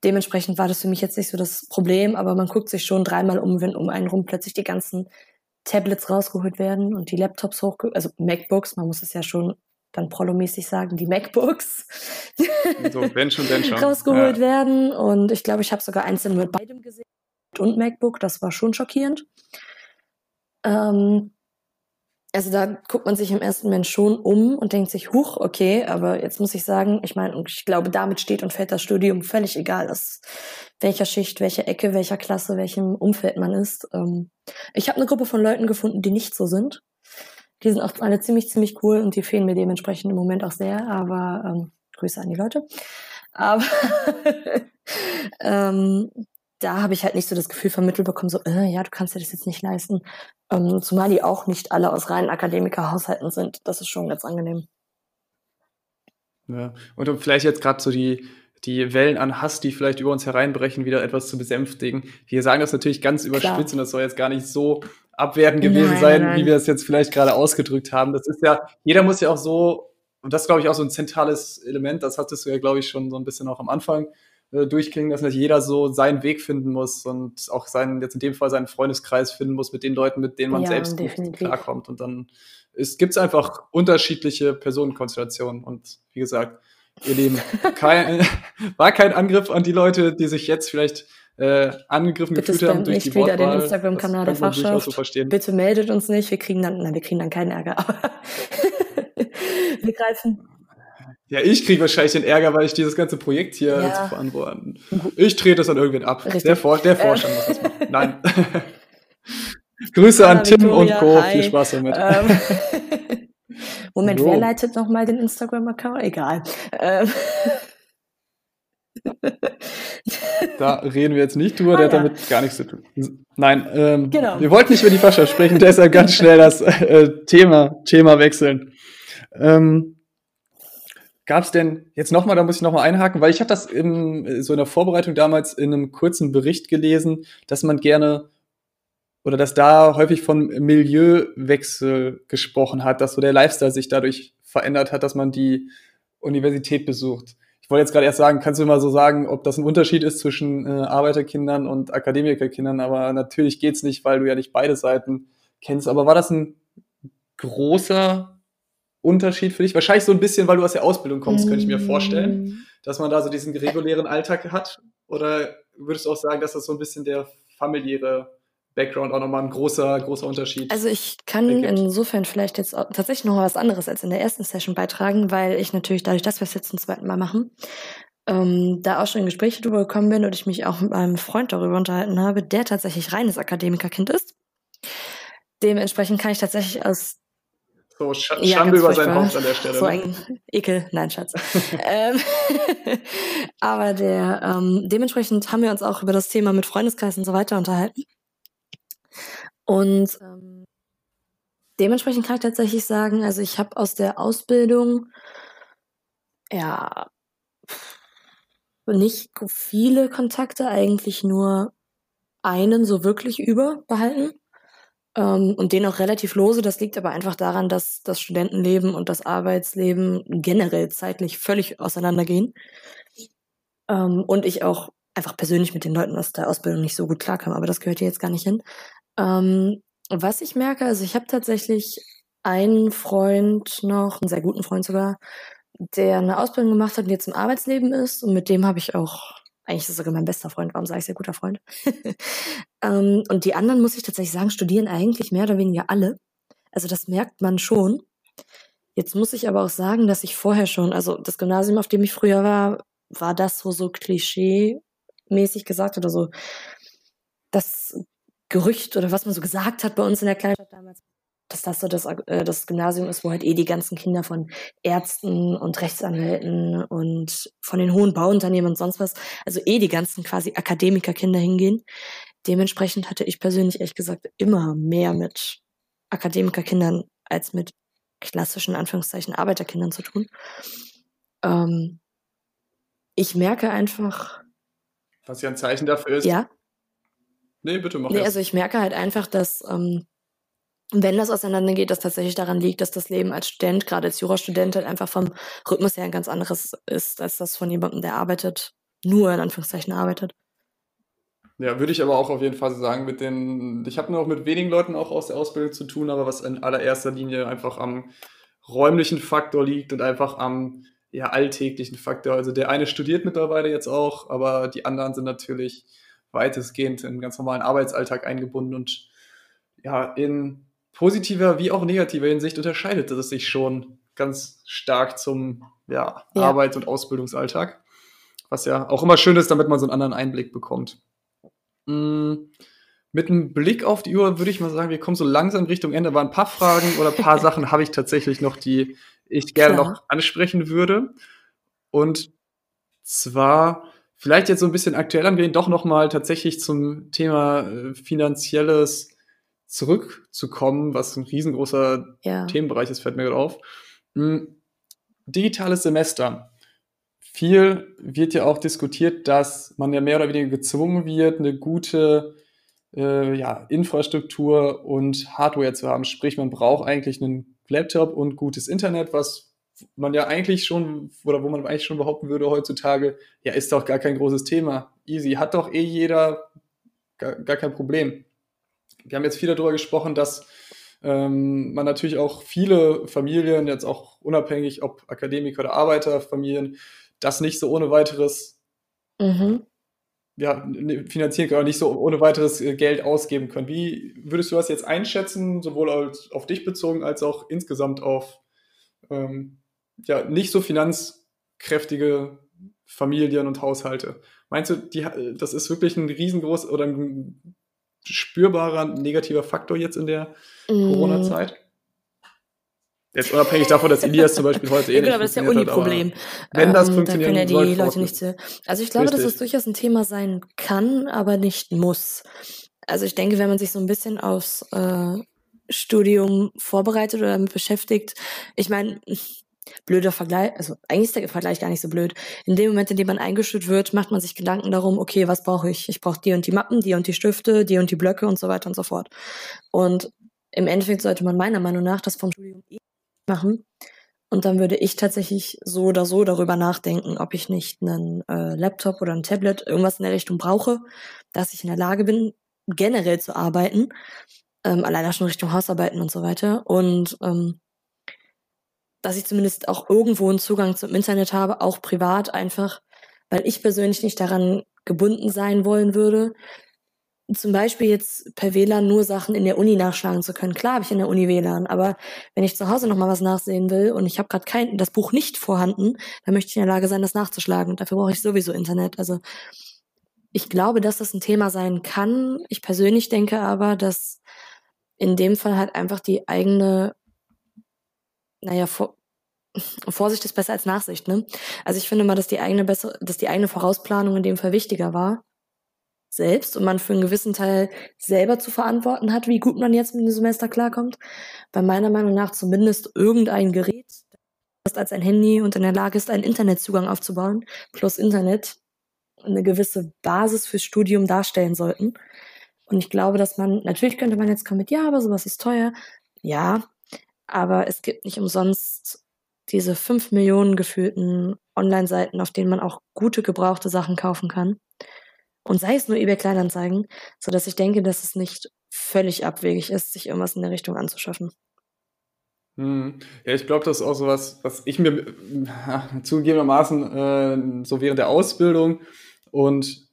Dementsprechend war das für mich jetzt nicht so das Problem, aber man guckt sich schon dreimal um, wenn um einen rum plötzlich die ganzen Tablets rausgeholt werden und die Laptops hoch, also MacBooks, man muss es ja schon dann prolomäßig sagen, die MacBooks so, wenn schon, wenn schon. rausgeholt ja. werden. Und ich glaube, ich habe sogar einzelne mit beidem gesehen und MacBook, das war schon schockierend. Ähm, also da guckt man sich im ersten Moment schon um und denkt sich, huch, okay, aber jetzt muss ich sagen, ich meine, ich glaube, damit steht und fällt das Studium völlig egal, dass welcher Schicht, welche Ecke, welcher Klasse, welchem Umfeld man ist. Ähm, ich habe eine Gruppe von Leuten gefunden, die nicht so sind. Die sind auch alle ziemlich, ziemlich cool und die fehlen mir dementsprechend im Moment auch sehr, aber ähm, Grüße an die Leute. Aber ähm, da habe ich halt nicht so das Gefühl vermittelt bekommen, so, äh, ja, du kannst dir das jetzt nicht leisten. Ähm, zumal die auch nicht alle aus reinen Akademikerhaushalten sind. Das ist schon ganz angenehm. Ja, und um vielleicht jetzt gerade so die, die Wellen an Hass, die vielleicht über uns hereinbrechen, wieder etwas zu besänftigen. Wir sagen das natürlich ganz überspitzt Klar. und das soll jetzt gar nicht so abwertend gewesen nein, sein, nein. wie wir es jetzt vielleicht gerade ausgedrückt haben. Das ist ja, jeder muss ja auch so, und das glaube ich auch so ein zentrales Element, das hattest du ja, glaube ich, schon so ein bisschen auch am Anfang äh, durchklingen lassen, dass jeder so seinen Weg finden muss und auch seinen, jetzt in dem Fall seinen Freundeskreis finden muss mit den Leuten, mit denen man ja, selbst definitiv. klarkommt. Und dann gibt es einfach unterschiedliche Personenkonstellationen. Und wie gesagt, ihr Lieben, kein, war kein Angriff an die Leute, die sich jetzt vielleicht äh, angegriffen Bitte gefühlt haben durch nicht die wieder den Instagram-Kanal der Fachschaft. So Bitte meldet uns nicht, wir kriegen dann, nein, wir kriegen dann keinen Ärger. wir greifen ja, ich kriege wahrscheinlich den Ärger, weil ich dieses ganze Projekt hier ja. zu verantworten. Ich trete das an irgendwen ab. Richtig. Der, For der Forscher äh. muss das machen. Nein. Grüße Anna, an Tim Victoria, und Co. Hi. Viel Spaß damit. Ähm. Moment, so. wer leitet nochmal den Instagram-Account? Egal. Ähm. Da reden wir jetzt nicht drüber, ah, der ja. hat damit gar nichts zu tun. Nein, ähm, genau. wir wollten nicht über die Fascha sprechen, deshalb ganz schnell das äh, Thema, Thema wechseln. Ähm, Gab es denn jetzt nochmal, da muss ich nochmal einhaken, weil ich hatte das im, so in der Vorbereitung damals in einem kurzen Bericht gelesen, dass man gerne oder dass da häufig von Milieuwechsel gesprochen hat, dass so der Lifestyle sich dadurch verändert hat, dass man die Universität besucht. Ich wollte jetzt gerade erst sagen, kannst du mal so sagen, ob das ein Unterschied ist zwischen äh, Arbeiterkindern und Akademikerkindern, aber natürlich geht's nicht, weil du ja nicht beide Seiten kennst. Aber war das ein großer Unterschied für dich? Wahrscheinlich so ein bisschen, weil du aus der Ausbildung kommst, könnte ich mir vorstellen, mm. dass man da so diesen regulären Alltag hat. Oder würdest du auch sagen, dass das so ein bisschen der familiäre Background auch nochmal ein großer, großer Unterschied. Also ich kann ergibt. insofern vielleicht jetzt tatsächlich noch was anderes als in der ersten Session beitragen, weil ich natürlich dadurch, dass wir es jetzt zum zweiten Mal machen, ähm, da auch schon in Gespräche drüber gekommen bin und ich mich auch mit meinem Freund darüber unterhalten habe, der tatsächlich reines Akademikerkind ist. Dementsprechend kann ich tatsächlich aus so, Sch ja, Schande über sein Haupt an der Stelle. So ne? ein Ekel, nein, Schatz. ähm, aber der, ähm, dementsprechend haben wir uns auch über das Thema mit Freundeskreis und so weiter unterhalten. Und ähm, dementsprechend kann ich tatsächlich sagen, also ich habe aus der Ausbildung ja nicht viele Kontakte, eigentlich nur einen so wirklich über behalten ähm, und den auch relativ lose. Das liegt aber einfach daran, dass das Studentenleben und das Arbeitsleben generell zeitlich völlig auseinandergehen. Ähm, und ich auch einfach persönlich mit den Leuten aus der Ausbildung nicht so gut klarkam, aber das gehört hier jetzt gar nicht hin. Ähm, was ich merke, also ich habe tatsächlich einen Freund noch, einen sehr guten Freund sogar, der eine Ausbildung gemacht hat und jetzt im Arbeitsleben ist und mit dem habe ich auch eigentlich ist es sogar mein bester Freund, warum sage ich sehr guter Freund? ähm, und die anderen, muss ich tatsächlich sagen, studieren eigentlich mehr oder weniger alle. Also das merkt man schon. Jetzt muss ich aber auch sagen, dass ich vorher schon, also das Gymnasium, auf dem ich früher war, war das, wo so klischee-mäßig gesagt oder so das Gerücht oder was man so gesagt hat bei uns in der Kleinstadt damals dass das so das, äh, das Gymnasium ist, wo halt eh die ganzen Kinder von Ärzten und Rechtsanwälten und von den hohen Bauunternehmen und sonst was, also eh die ganzen quasi Akademikerkinder hingehen. Dementsprechend hatte ich persönlich ehrlich gesagt immer mehr mit Akademikerkindern als mit klassischen Anführungszeichen Arbeiterkindern zu tun. Ähm, ich merke einfach. Was ja ein Zeichen dafür ist. Ja. Nee, bitte mach Nee, erst. also ich merke halt einfach, dass ähm, wenn das auseinandergeht, das tatsächlich daran liegt, dass das Leben als Student, gerade als Jurastudent, halt einfach vom Rhythmus her ein ganz anderes ist, als das von jemandem, der arbeitet, nur in Anführungszeichen arbeitet. Ja, würde ich aber auch auf jeden Fall sagen, mit den, ich habe nur noch mit wenigen Leuten auch aus der Ausbildung zu tun, aber was in allererster Linie einfach am räumlichen Faktor liegt und einfach am ja, alltäglichen Faktor. Also der eine studiert mittlerweile jetzt auch, aber die anderen sind natürlich weitestgehend im ganz normalen Arbeitsalltag eingebunden und ja, in positiver wie auch negativer Hinsicht unterscheidet es sich schon ganz stark zum ja, ja. Arbeits- und Ausbildungsalltag. Was ja auch immer schön ist, damit man so einen anderen Einblick bekommt. Mhm. Mit einem Blick auf die Uhr würde ich mal sagen, wir kommen so langsam Richtung Ende. Aber ein paar Fragen oder ein paar Sachen habe ich tatsächlich noch, die ich gerne Klar. noch ansprechen würde. Und zwar vielleicht jetzt so ein bisschen aktuell angehen, doch noch mal tatsächlich zum Thema äh, finanzielles zurückzukommen, was ein riesengroßer ja. Themenbereich ist, fällt mir gerade auf. Hm, digitales Semester. Viel wird ja auch diskutiert, dass man ja mehr oder weniger gezwungen wird, eine gute äh, ja, Infrastruktur und Hardware zu haben. Sprich, man braucht eigentlich einen Laptop und gutes Internet, was man ja eigentlich schon, oder wo man eigentlich schon behaupten würde heutzutage, ja, ist doch gar kein großes Thema. Easy, hat doch eh jeder, gar, gar kein Problem. Wir haben jetzt viel darüber gesprochen, dass ähm, man natürlich auch viele Familien, jetzt auch unabhängig, ob Akademiker oder Arbeiterfamilien, das nicht so ohne weiteres mhm. ja, finanzieren können, nicht so ohne weiteres äh, Geld ausgeben können. Wie würdest du das jetzt einschätzen, sowohl als, auf dich bezogen als auch insgesamt auf ähm, ja, nicht so finanzkräftige Familien und Haushalte? Meinst du, die, das ist wirklich ein riesengroß oder ein spürbarer negativer Faktor jetzt in der mm. Corona-Zeit? Jetzt unabhängig davon, dass Elias zum Beispiel heute eh nicht Genau, aber das ist ja Uni-Problem. Wenn das ähm, funktioniert, dann können ja die Leute nicht so. Also ich glaube, Richtig. dass es durchaus ein Thema sein kann, aber nicht muss. Also ich denke, wenn man sich so ein bisschen aufs äh, Studium vorbereitet oder damit beschäftigt, ich meine, blöder Vergleich, also eigentlich ist der Vergleich gar nicht so blöd. In dem Moment, in dem man eingeschult wird, macht man sich Gedanken darum, okay, was brauche ich? Ich brauche die und die Mappen, die und die Stifte, die und die Blöcke und so weiter und so fort. Und im Endeffekt sollte man meiner Meinung nach das vom Studium eh machen. Und dann würde ich tatsächlich so oder so darüber nachdenken, ob ich nicht einen äh, Laptop oder ein Tablet, irgendwas in der Richtung brauche, dass ich in der Lage bin, generell zu arbeiten. Ähm, alleine schon Richtung Hausarbeiten und so weiter. Und ähm, dass ich zumindest auch irgendwo einen Zugang zum Internet habe, auch privat einfach, weil ich persönlich nicht daran gebunden sein wollen würde, zum Beispiel jetzt per WLAN nur Sachen in der Uni nachschlagen zu können. Klar habe ich in der Uni WLAN, aber wenn ich zu Hause noch mal was nachsehen will und ich habe gerade kein das Buch nicht vorhanden, dann möchte ich in der Lage sein, das nachzuschlagen. Dafür brauche ich sowieso Internet. Also ich glaube, dass das ein Thema sein kann. Ich persönlich denke aber, dass in dem Fall halt einfach die eigene naja, vor, Vorsicht ist besser als Nachsicht, ne? Also ich finde mal, dass die eigene bessere, dass die eigene Vorausplanung in dem Fall wichtiger war. Selbst und man für einen gewissen Teil selber zu verantworten hat, wie gut man jetzt mit dem Semester klarkommt. Bei meiner Meinung nach zumindest irgendein Gerät, das als ein Handy und in der Lage ist, einen Internetzugang aufzubauen, plus Internet, eine gewisse Basis fürs Studium darstellen sollten. Und ich glaube, dass man, natürlich könnte man jetzt kommen mit, ja, aber sowas ist teuer. Ja, aber es gibt nicht umsonst diese fünf Millionen gefühlten Online-Seiten, auf denen man auch gute gebrauchte Sachen kaufen kann. Und sei es nur eBay Kleinanzeigen, so dass ich denke, dass es nicht völlig abwegig ist, sich irgendwas in der Richtung anzuschaffen. Hm. Ja, ich glaube, das ist auch so was, was ich mir ja, zugegebenermaßen äh, so während der Ausbildung und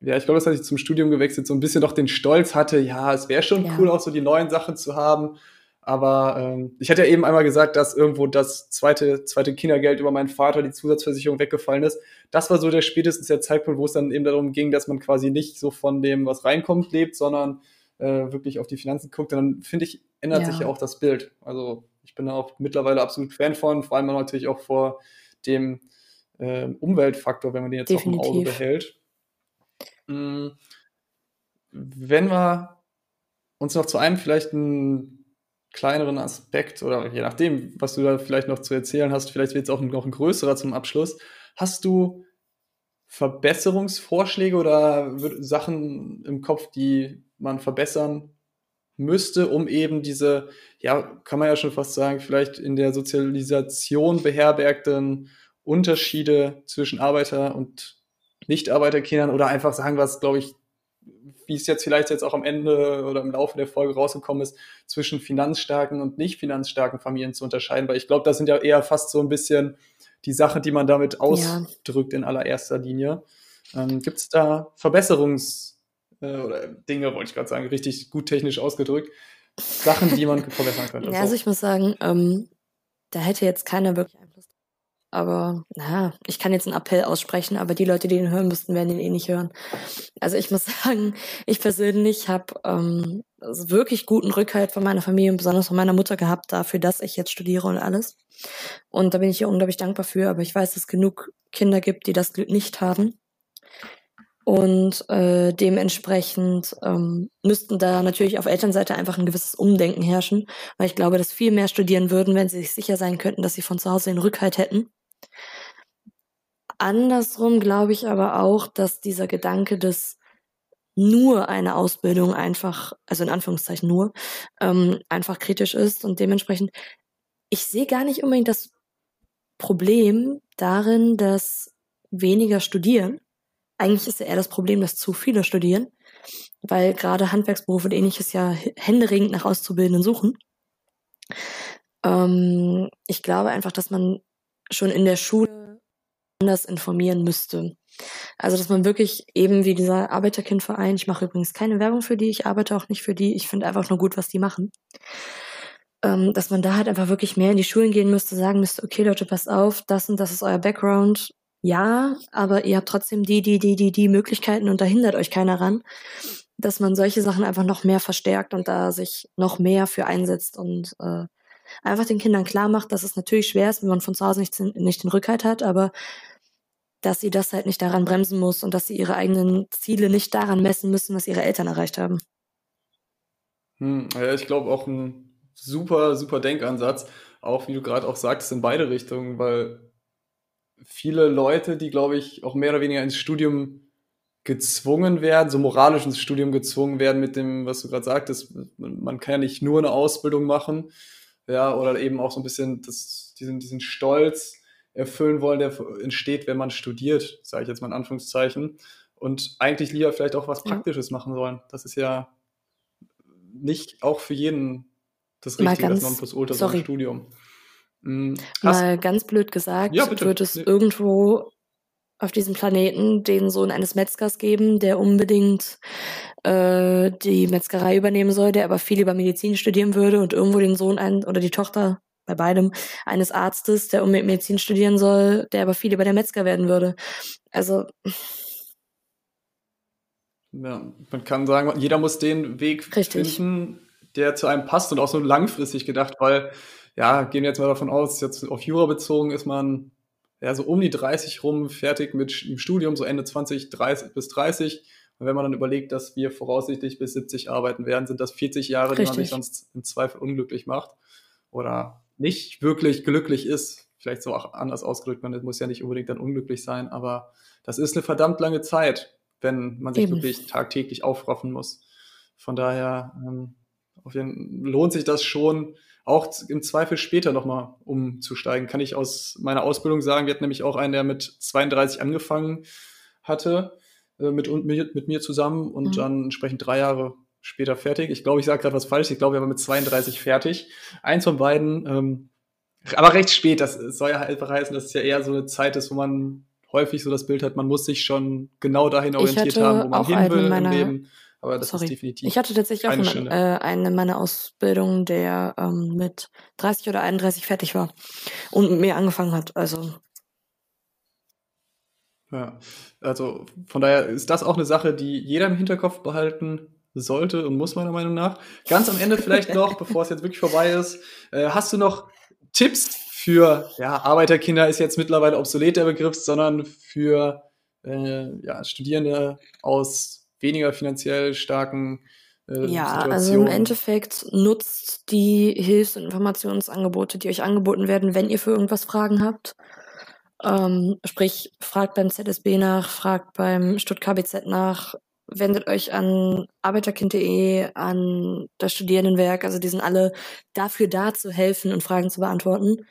ja, ich glaube, dass ich zum Studium gewechselt so ein bisschen doch den Stolz hatte, ja, es wäre schon ja. cool, auch so die neuen Sachen zu haben. Aber ähm, ich hatte ja eben einmal gesagt, dass irgendwo das zweite, zweite Kindergeld über meinen Vater, die Zusatzversicherung weggefallen ist. Das war so der spätestens der Zeitpunkt, wo es dann eben darum ging, dass man quasi nicht so von dem, was reinkommt, lebt, sondern äh, wirklich auf die Finanzen guckt. Und dann finde ich, ändert ja. sich ja auch das Bild. Also ich bin da auch mittlerweile absolut Fan von, vor allem natürlich auch vor dem äh, Umweltfaktor, wenn man den jetzt Definitiv. auch im Auge behält. Mhm. Wenn wir uns noch zu einem vielleicht ein kleineren Aspekt oder je nachdem, was du da vielleicht noch zu erzählen hast, vielleicht wird es auch noch ein größerer zum Abschluss. Hast du Verbesserungsvorschläge oder Sachen im Kopf, die man verbessern müsste, um eben diese, ja, kann man ja schon fast sagen, vielleicht in der Sozialisation beherbergten Unterschiede zwischen Arbeiter- und Nicht-Arbeiterkindern oder einfach sagen, was, glaube ich, wie es jetzt vielleicht jetzt auch am Ende oder im Laufe der Folge rausgekommen ist, zwischen finanzstarken und nicht finanzstarken Familien zu unterscheiden, weil ich glaube, das sind ja eher fast so ein bisschen die Sachen, die man damit ausdrückt ja. in allererster Linie. Ähm, Gibt es da Verbesserungs- äh, oder Dinge, wollte ich gerade sagen, richtig gut technisch ausgedrückt, Sachen, die man verbessern könnte? Ja, also ich muss sagen, ähm, da hätte jetzt keiner wirklich aber naja, ich kann jetzt einen Appell aussprechen, aber die Leute, die den hören müssten, werden den eh nicht hören. Also ich muss sagen, ich persönlich habe ähm, wirklich guten Rückhalt von meiner Familie und besonders von meiner Mutter gehabt dafür, dass ich jetzt studiere und alles. Und da bin ich ihr unglaublich dankbar für, aber ich weiß, dass es genug Kinder gibt, die das Glück nicht haben. Und äh, dementsprechend ähm, müssten da natürlich auf Elternseite einfach ein gewisses Umdenken herrschen, weil ich glaube, dass viel mehr studieren würden, wenn sie sich sicher sein könnten, dass sie von zu Hause den Rückhalt hätten. Andersrum glaube ich aber auch, dass dieser Gedanke des nur eine Ausbildung einfach, also in Anführungszeichen nur, ähm, einfach kritisch ist und dementsprechend, ich sehe gar nicht unbedingt das Problem darin, dass weniger studieren. Eigentlich ist ja eher das Problem, dass zu viele studieren, weil gerade Handwerksberufe und ähnliches ja händeringend nach Auszubildenden suchen. Ähm, ich glaube einfach, dass man schon in der Schule anders informieren müsste. Also, dass man wirklich eben wie dieser Arbeiterkindverein, ich mache übrigens keine Werbung für die, ich arbeite auch nicht für die, ich finde einfach nur gut, was die machen. Ähm, dass man da halt einfach wirklich mehr in die Schulen gehen müsste, sagen müsste, okay Leute, passt auf, das und das ist euer Background. Ja, aber ihr habt trotzdem die, die, die, die, die Möglichkeiten und da hindert euch keiner ran. Dass man solche Sachen einfach noch mehr verstärkt und da sich noch mehr für einsetzt und äh, einfach den Kindern klar macht, dass es natürlich schwer ist, wenn man von zu Hause nicht, nicht den Rückhalt hat, aber dass sie das halt nicht daran bremsen muss und dass sie ihre eigenen Ziele nicht daran messen müssen, was ihre Eltern erreicht haben. Hm, ja, ich glaube auch ein super, super Denkansatz, auch wie du gerade auch sagtest, in beide Richtungen, weil viele Leute, die, glaube ich, auch mehr oder weniger ins Studium gezwungen werden, so moralisch ins Studium gezwungen werden mit dem, was du gerade sagtest, man kann ja nicht nur eine Ausbildung machen, ja, oder eben auch so ein bisschen das, diesen, diesen Stolz erfüllen wollen, der entsteht, wenn man studiert, sage ich jetzt mal in Anführungszeichen, und eigentlich lieber vielleicht auch was Praktisches machen sollen. Das ist ja nicht auch für jeden das Richtige, ganz, das Nonplusultra, so ein Studium. Hm, mal ganz blöd gesagt, ja, wird es nee. irgendwo auf diesem Planeten den Sohn eines Metzgers geben, der unbedingt äh, die Metzgerei übernehmen soll, der aber viel über Medizin studieren würde und irgendwo den Sohn ein, oder die Tochter bei beidem eines Arztes, der unbedingt Medizin studieren soll, der aber viel über der Metzger werden würde. Also ja, man kann sagen, jeder muss den Weg Richtig. finden, der zu einem passt und auch so langfristig gedacht, weil ja, gehen wir jetzt mal davon aus, jetzt auf Jura bezogen ist man ja, so um die 30 rum fertig mit dem Studium, so Ende 20 30 bis 30. Und wenn man dann überlegt, dass wir voraussichtlich bis 70 arbeiten werden, sind das 40 Jahre, Richtig. die man sich sonst im Zweifel unglücklich macht oder nicht wirklich glücklich ist. Vielleicht so auch anders ausgedrückt, man muss ja nicht unbedingt dann unglücklich sein, aber das ist eine verdammt lange Zeit, wenn man sich Eben. wirklich tagtäglich aufraffen muss. Von daher ähm, jeden, lohnt sich das schon, auch im Zweifel später nochmal umzusteigen. Kann ich aus meiner Ausbildung sagen, wir hatten nämlich auch einen, der mit 32 angefangen hatte, äh, mit, mit, mit mir zusammen und mhm. dann entsprechend drei Jahre später fertig. Ich glaube, ich sage gerade was falsch. Ich glaube, er war mit 32 fertig. Eins von beiden, ähm, aber recht spät. Das soll ja einfach heißen, dass es ja eher so eine Zeit ist, wo man häufig so das Bild hat, man muss sich schon genau dahin orientiert haben, wo man hin will meiner, im Leben. Aber das Sorry. ist definitiv. Ich hatte tatsächlich auch eine, äh, eine meiner Ausbildung, der ähm, mit 30 oder 31 fertig war und mit mir angefangen hat. Also. Ja, also von daher ist das auch eine Sache, die jeder im Hinterkopf behalten sollte und muss meiner Meinung nach. Ganz am Ende vielleicht noch, bevor es jetzt wirklich vorbei ist, äh, hast du noch Tipps für ja, Arbeiterkinder ist jetzt mittlerweile obsolet der Begriff, sondern für äh, ja, Studierende aus weniger finanziell starken äh, ja, also im Endeffekt nutzt die Hilfs- und Informationsangebote, die euch angeboten werden, wenn ihr für irgendwas Fragen habt. Ähm, sprich, fragt beim ZSB nach, fragt beim Stuttgart KBZ nach, wendet euch an arbeiterkind.de, an das Studierendenwerk. Also die sind alle dafür da zu helfen und Fragen zu beantworten.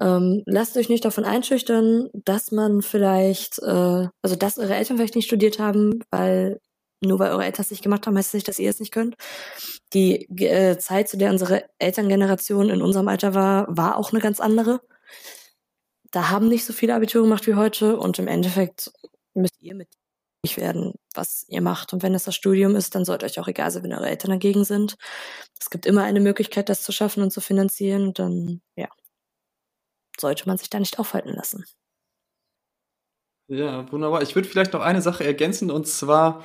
Ähm, lasst euch nicht davon einschüchtern, dass man vielleicht, äh, also dass eure Eltern vielleicht nicht studiert haben, weil nur weil eure Eltern es nicht gemacht haben, heißt es nicht, dass ihr es nicht könnt. Die äh, Zeit, zu der unsere Elterngeneration in unserem Alter war, war auch eine ganz andere. Da haben nicht so viele Abitur gemacht wie heute und im Endeffekt müsst ihr mit werden, was ihr macht. Und wenn es das Studium ist, dann sollte euch auch egal sein, wenn eure Eltern dagegen sind. Es gibt immer eine Möglichkeit, das zu schaffen und zu finanzieren. Und dann, ja, sollte man sich da nicht aufhalten lassen. Ja, wunderbar. Ich würde vielleicht noch eine Sache ergänzen und zwar,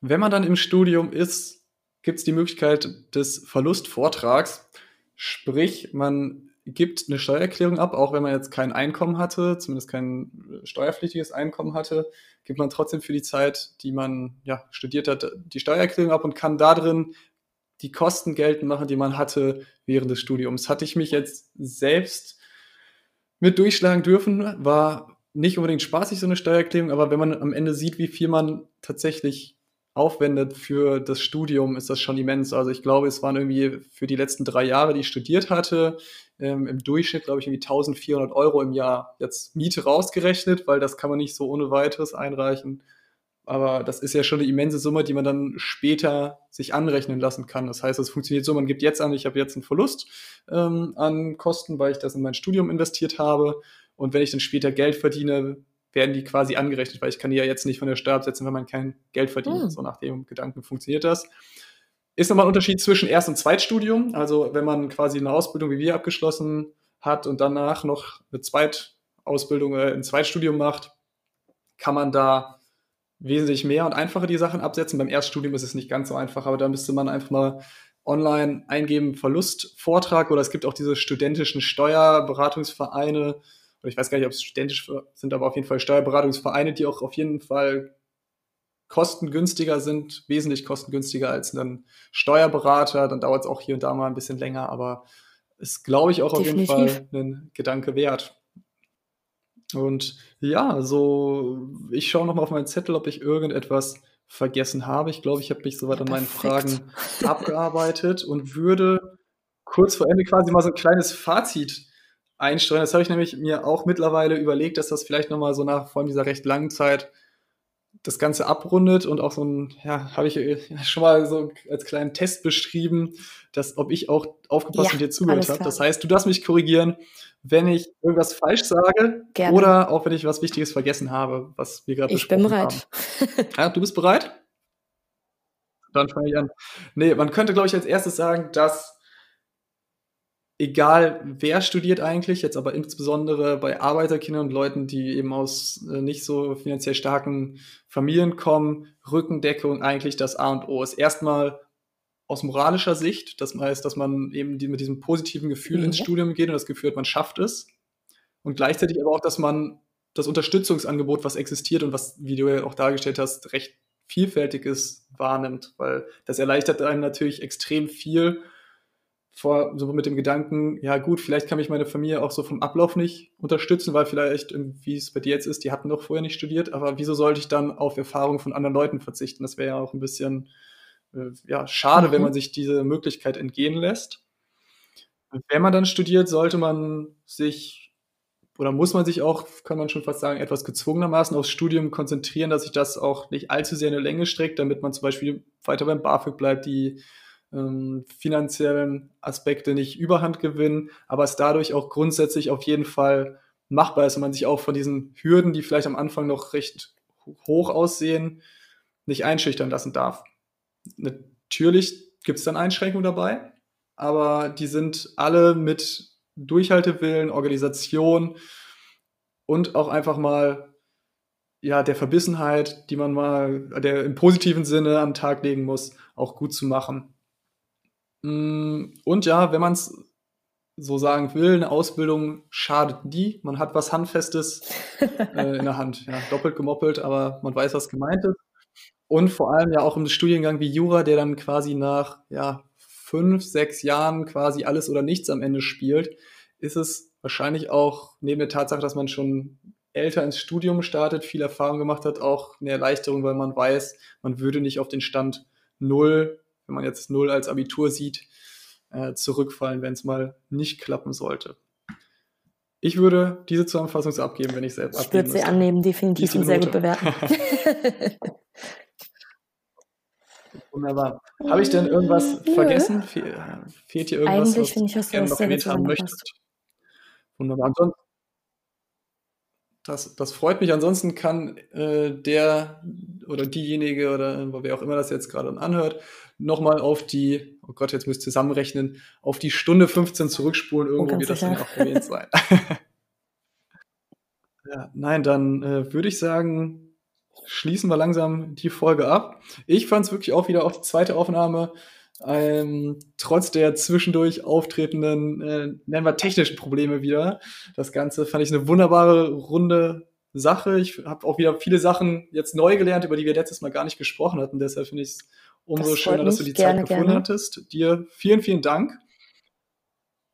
wenn man dann im Studium ist, gibt es die Möglichkeit des Verlustvortrags. Sprich, man gibt eine Steuererklärung ab, auch wenn man jetzt kein Einkommen hatte, zumindest kein steuerpflichtiges Einkommen hatte, gibt man trotzdem für die Zeit, die man ja, studiert hat, die Steuererklärung ab und kann da drin die Kosten geltend machen, die man hatte während des Studiums. Hatte ich mich jetzt selbst mit durchschlagen dürfen, war nicht unbedingt spaßig, so eine Steuererklärung, aber wenn man am Ende sieht, wie viel man tatsächlich aufwendet für das Studium, ist das schon immens. Also ich glaube, es waren irgendwie für die letzten drei Jahre, die ich studiert hatte, ähm, im Durchschnitt, glaube ich, irgendwie 1400 Euro im Jahr jetzt Miete rausgerechnet, weil das kann man nicht so ohne weiteres einreichen. Aber das ist ja schon eine immense Summe, die man dann später sich anrechnen lassen kann. Das heißt, es funktioniert so, man gibt jetzt an, ich habe jetzt einen Verlust ähm, an Kosten, weil ich das in mein Studium investiert habe. Und wenn ich dann später Geld verdiene, werden die quasi angerechnet, weil ich kann die ja jetzt nicht von der Steuer absetzen, wenn man kein Geld verdient. Mhm. So nach dem Gedanken funktioniert das. Ist nochmal ein Unterschied zwischen Erst- und Zweitstudium. Also wenn man quasi eine Ausbildung wie wir abgeschlossen hat und danach noch eine Zweitausbildung, äh, ein Zweitstudium macht, kann man da wesentlich mehr und einfacher die Sachen absetzen. Beim Erststudium ist es nicht ganz so einfach, aber da müsste man einfach mal online eingeben, Verlustvortrag oder es gibt auch diese studentischen Steuerberatungsvereine, oder ich weiß gar nicht, ob es studentisch sind, aber auf jeden Fall Steuerberatungsvereine, die auch auf jeden Fall kostengünstiger sind, wesentlich kostengünstiger als ein Steuerberater. Dann dauert es auch hier und da mal ein bisschen länger, aber ist, glaube ich, auch Definitiv. auf jeden Fall ein Gedanke wert. Und ja, so, ich schaue nochmal auf meinen Zettel, ob ich irgendetwas vergessen habe. Ich glaube, ich habe mich soweit an meinen Fragen abgearbeitet und würde kurz vor Ende quasi mal so ein kleines Fazit einsteuern. Das habe ich nämlich mir auch mittlerweile überlegt, dass das vielleicht nochmal so nach vor allem dieser recht langen Zeit das Ganze abrundet und auch so ein, ja, habe ich schon mal so als kleinen Test beschrieben, dass ob ich auch aufgepasst ja, und dir zugehört habe. Das heißt, du darfst mich korrigieren, wenn ich irgendwas falsch sage Gerne. oder auch wenn ich was Wichtiges vergessen habe, was wir gerade besprochen haben. Ich bin bereit. ja, du bist bereit? Dann fange ich an. Nee, man könnte, glaube ich, als erstes sagen, dass egal wer studiert eigentlich, jetzt aber insbesondere bei Arbeiterkindern und Leuten, die eben aus äh, nicht so finanziell starken Familien kommen, Rückendeckung eigentlich das A und O ist. Erstmal aus moralischer Sicht, das heißt, dass man eben die, mit diesem positiven Gefühl mhm. ins Studium geht und das Gefühl hat, man schafft es. Und gleichzeitig aber auch, dass man das Unterstützungsangebot, was existiert und was, wie du ja auch dargestellt hast, recht vielfältig ist, wahrnimmt, weil das erleichtert einem natürlich extrem viel vor, so mit dem Gedanken, ja gut, vielleicht kann mich meine Familie auch so vom Ablauf nicht unterstützen, weil vielleicht, wie es bei dir jetzt ist, die hatten doch vorher nicht studiert, aber wieso sollte ich dann auf Erfahrung von anderen Leuten verzichten? Das wäre ja auch ein bisschen äh, ja, schade, mhm. wenn man sich diese Möglichkeit entgehen lässt. Wenn man dann studiert, sollte man sich oder muss man sich auch, kann man schon fast sagen, etwas gezwungenermaßen aufs Studium konzentrieren, dass sich das auch nicht allzu sehr in der Länge streckt, damit man zum Beispiel weiter beim BAföG bleibt, die ähm, finanziellen Aspekte nicht überhand gewinnen, aber es dadurch auch grundsätzlich auf jeden Fall machbar ist und man sich auch von diesen Hürden, die vielleicht am Anfang noch recht hoch aussehen, nicht einschüchtern lassen darf. Natürlich gibt es dann Einschränkungen dabei, aber die sind alle mit Durchhaltewillen, Organisation und auch einfach mal ja der Verbissenheit, die man mal der im positiven Sinne an den Tag legen muss, auch gut zu machen. Mm, und ja, wenn man es so sagen will, eine Ausbildung schadet nie. Man hat was Handfestes äh, in der Hand. Ja, doppelt gemoppelt, aber man weiß, was gemeint ist. Und vor allem ja auch im Studiengang wie Jura, der dann quasi nach ja, fünf, sechs Jahren quasi alles oder nichts am Ende spielt, ist es wahrscheinlich auch neben der Tatsache, dass man schon älter ins Studium startet, viel Erfahrung gemacht hat, auch eine Erleichterung, weil man weiß, man würde nicht auf den Stand null, wenn man jetzt null als Abitur sieht, äh, zurückfallen, wenn es mal nicht klappen sollte. Ich würde diese Zusammenfassung so abgeben, wenn ich selbst Ich würde sie annehmen, definitiv und sehr gut bewerten. Wunderbar. Habe ich denn irgendwas Nö. vergessen? Fehl, fehlt hier irgendwas, Eigentlich was ich, du gerne noch erwähnt haben möchtest? Wunderbar. Ansonsten, das, das freut mich. Ansonsten kann äh, der oder diejenige oder wer auch immer das jetzt gerade anhört, nochmal auf die, oh Gott, jetzt müsst ihr zusammenrechnen, auf die Stunde 15 zurückspulen. Irgendwo wird das dann auch erwähnt sein. ja, nein, dann äh, würde ich sagen, schließen wir langsam die Folge ab. Ich fand es wirklich auch wieder auf die zweite Aufnahme, ähm, trotz der zwischendurch auftretenden, äh, nennen wir technischen Probleme wieder. Das Ganze fand ich eine wunderbare runde Sache. Ich habe auch wieder viele Sachen jetzt neu gelernt, über die wir letztes Mal gar nicht gesprochen hatten. Deshalb finde ich es umso schöner, dass du die gerne, Zeit gefunden gerne. hattest. Dir vielen, vielen Dank.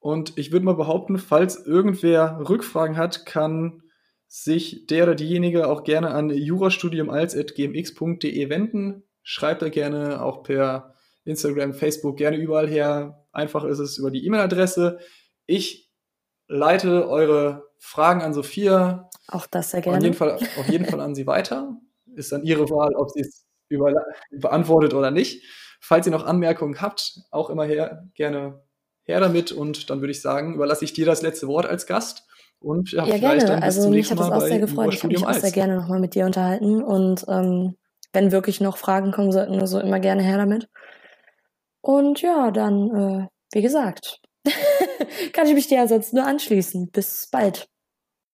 Und ich würde mal behaupten, falls irgendwer Rückfragen hat, kann sich der oder diejenige auch gerne an jurastudium.gmx.de wenden. Schreibt da gerne auch per Instagram, Facebook, gerne überall her. Einfach ist es über die E-Mail-Adresse. Ich leite eure Fragen an Sophia. Auch das sehr gerne. Auf jeden Fall, auf jeden Fall an sie weiter. Ist dann ihre Wahl, ob sie es über, beantwortet oder nicht. Falls ihr noch Anmerkungen habt, auch immer her, gerne her damit. Und dann würde ich sagen, überlasse ich dir das letzte Wort als Gast. Und ja, ja gerne. also mich hat das auch sehr gefreut. Ich habe mich auch sehr gerne nochmal mit dir unterhalten. Und ähm, wenn wirklich noch Fragen kommen sollten, so immer gerne her damit. Und ja, dann, äh, wie gesagt, kann ich mich dir ansonsten nur anschließen. Bis bald.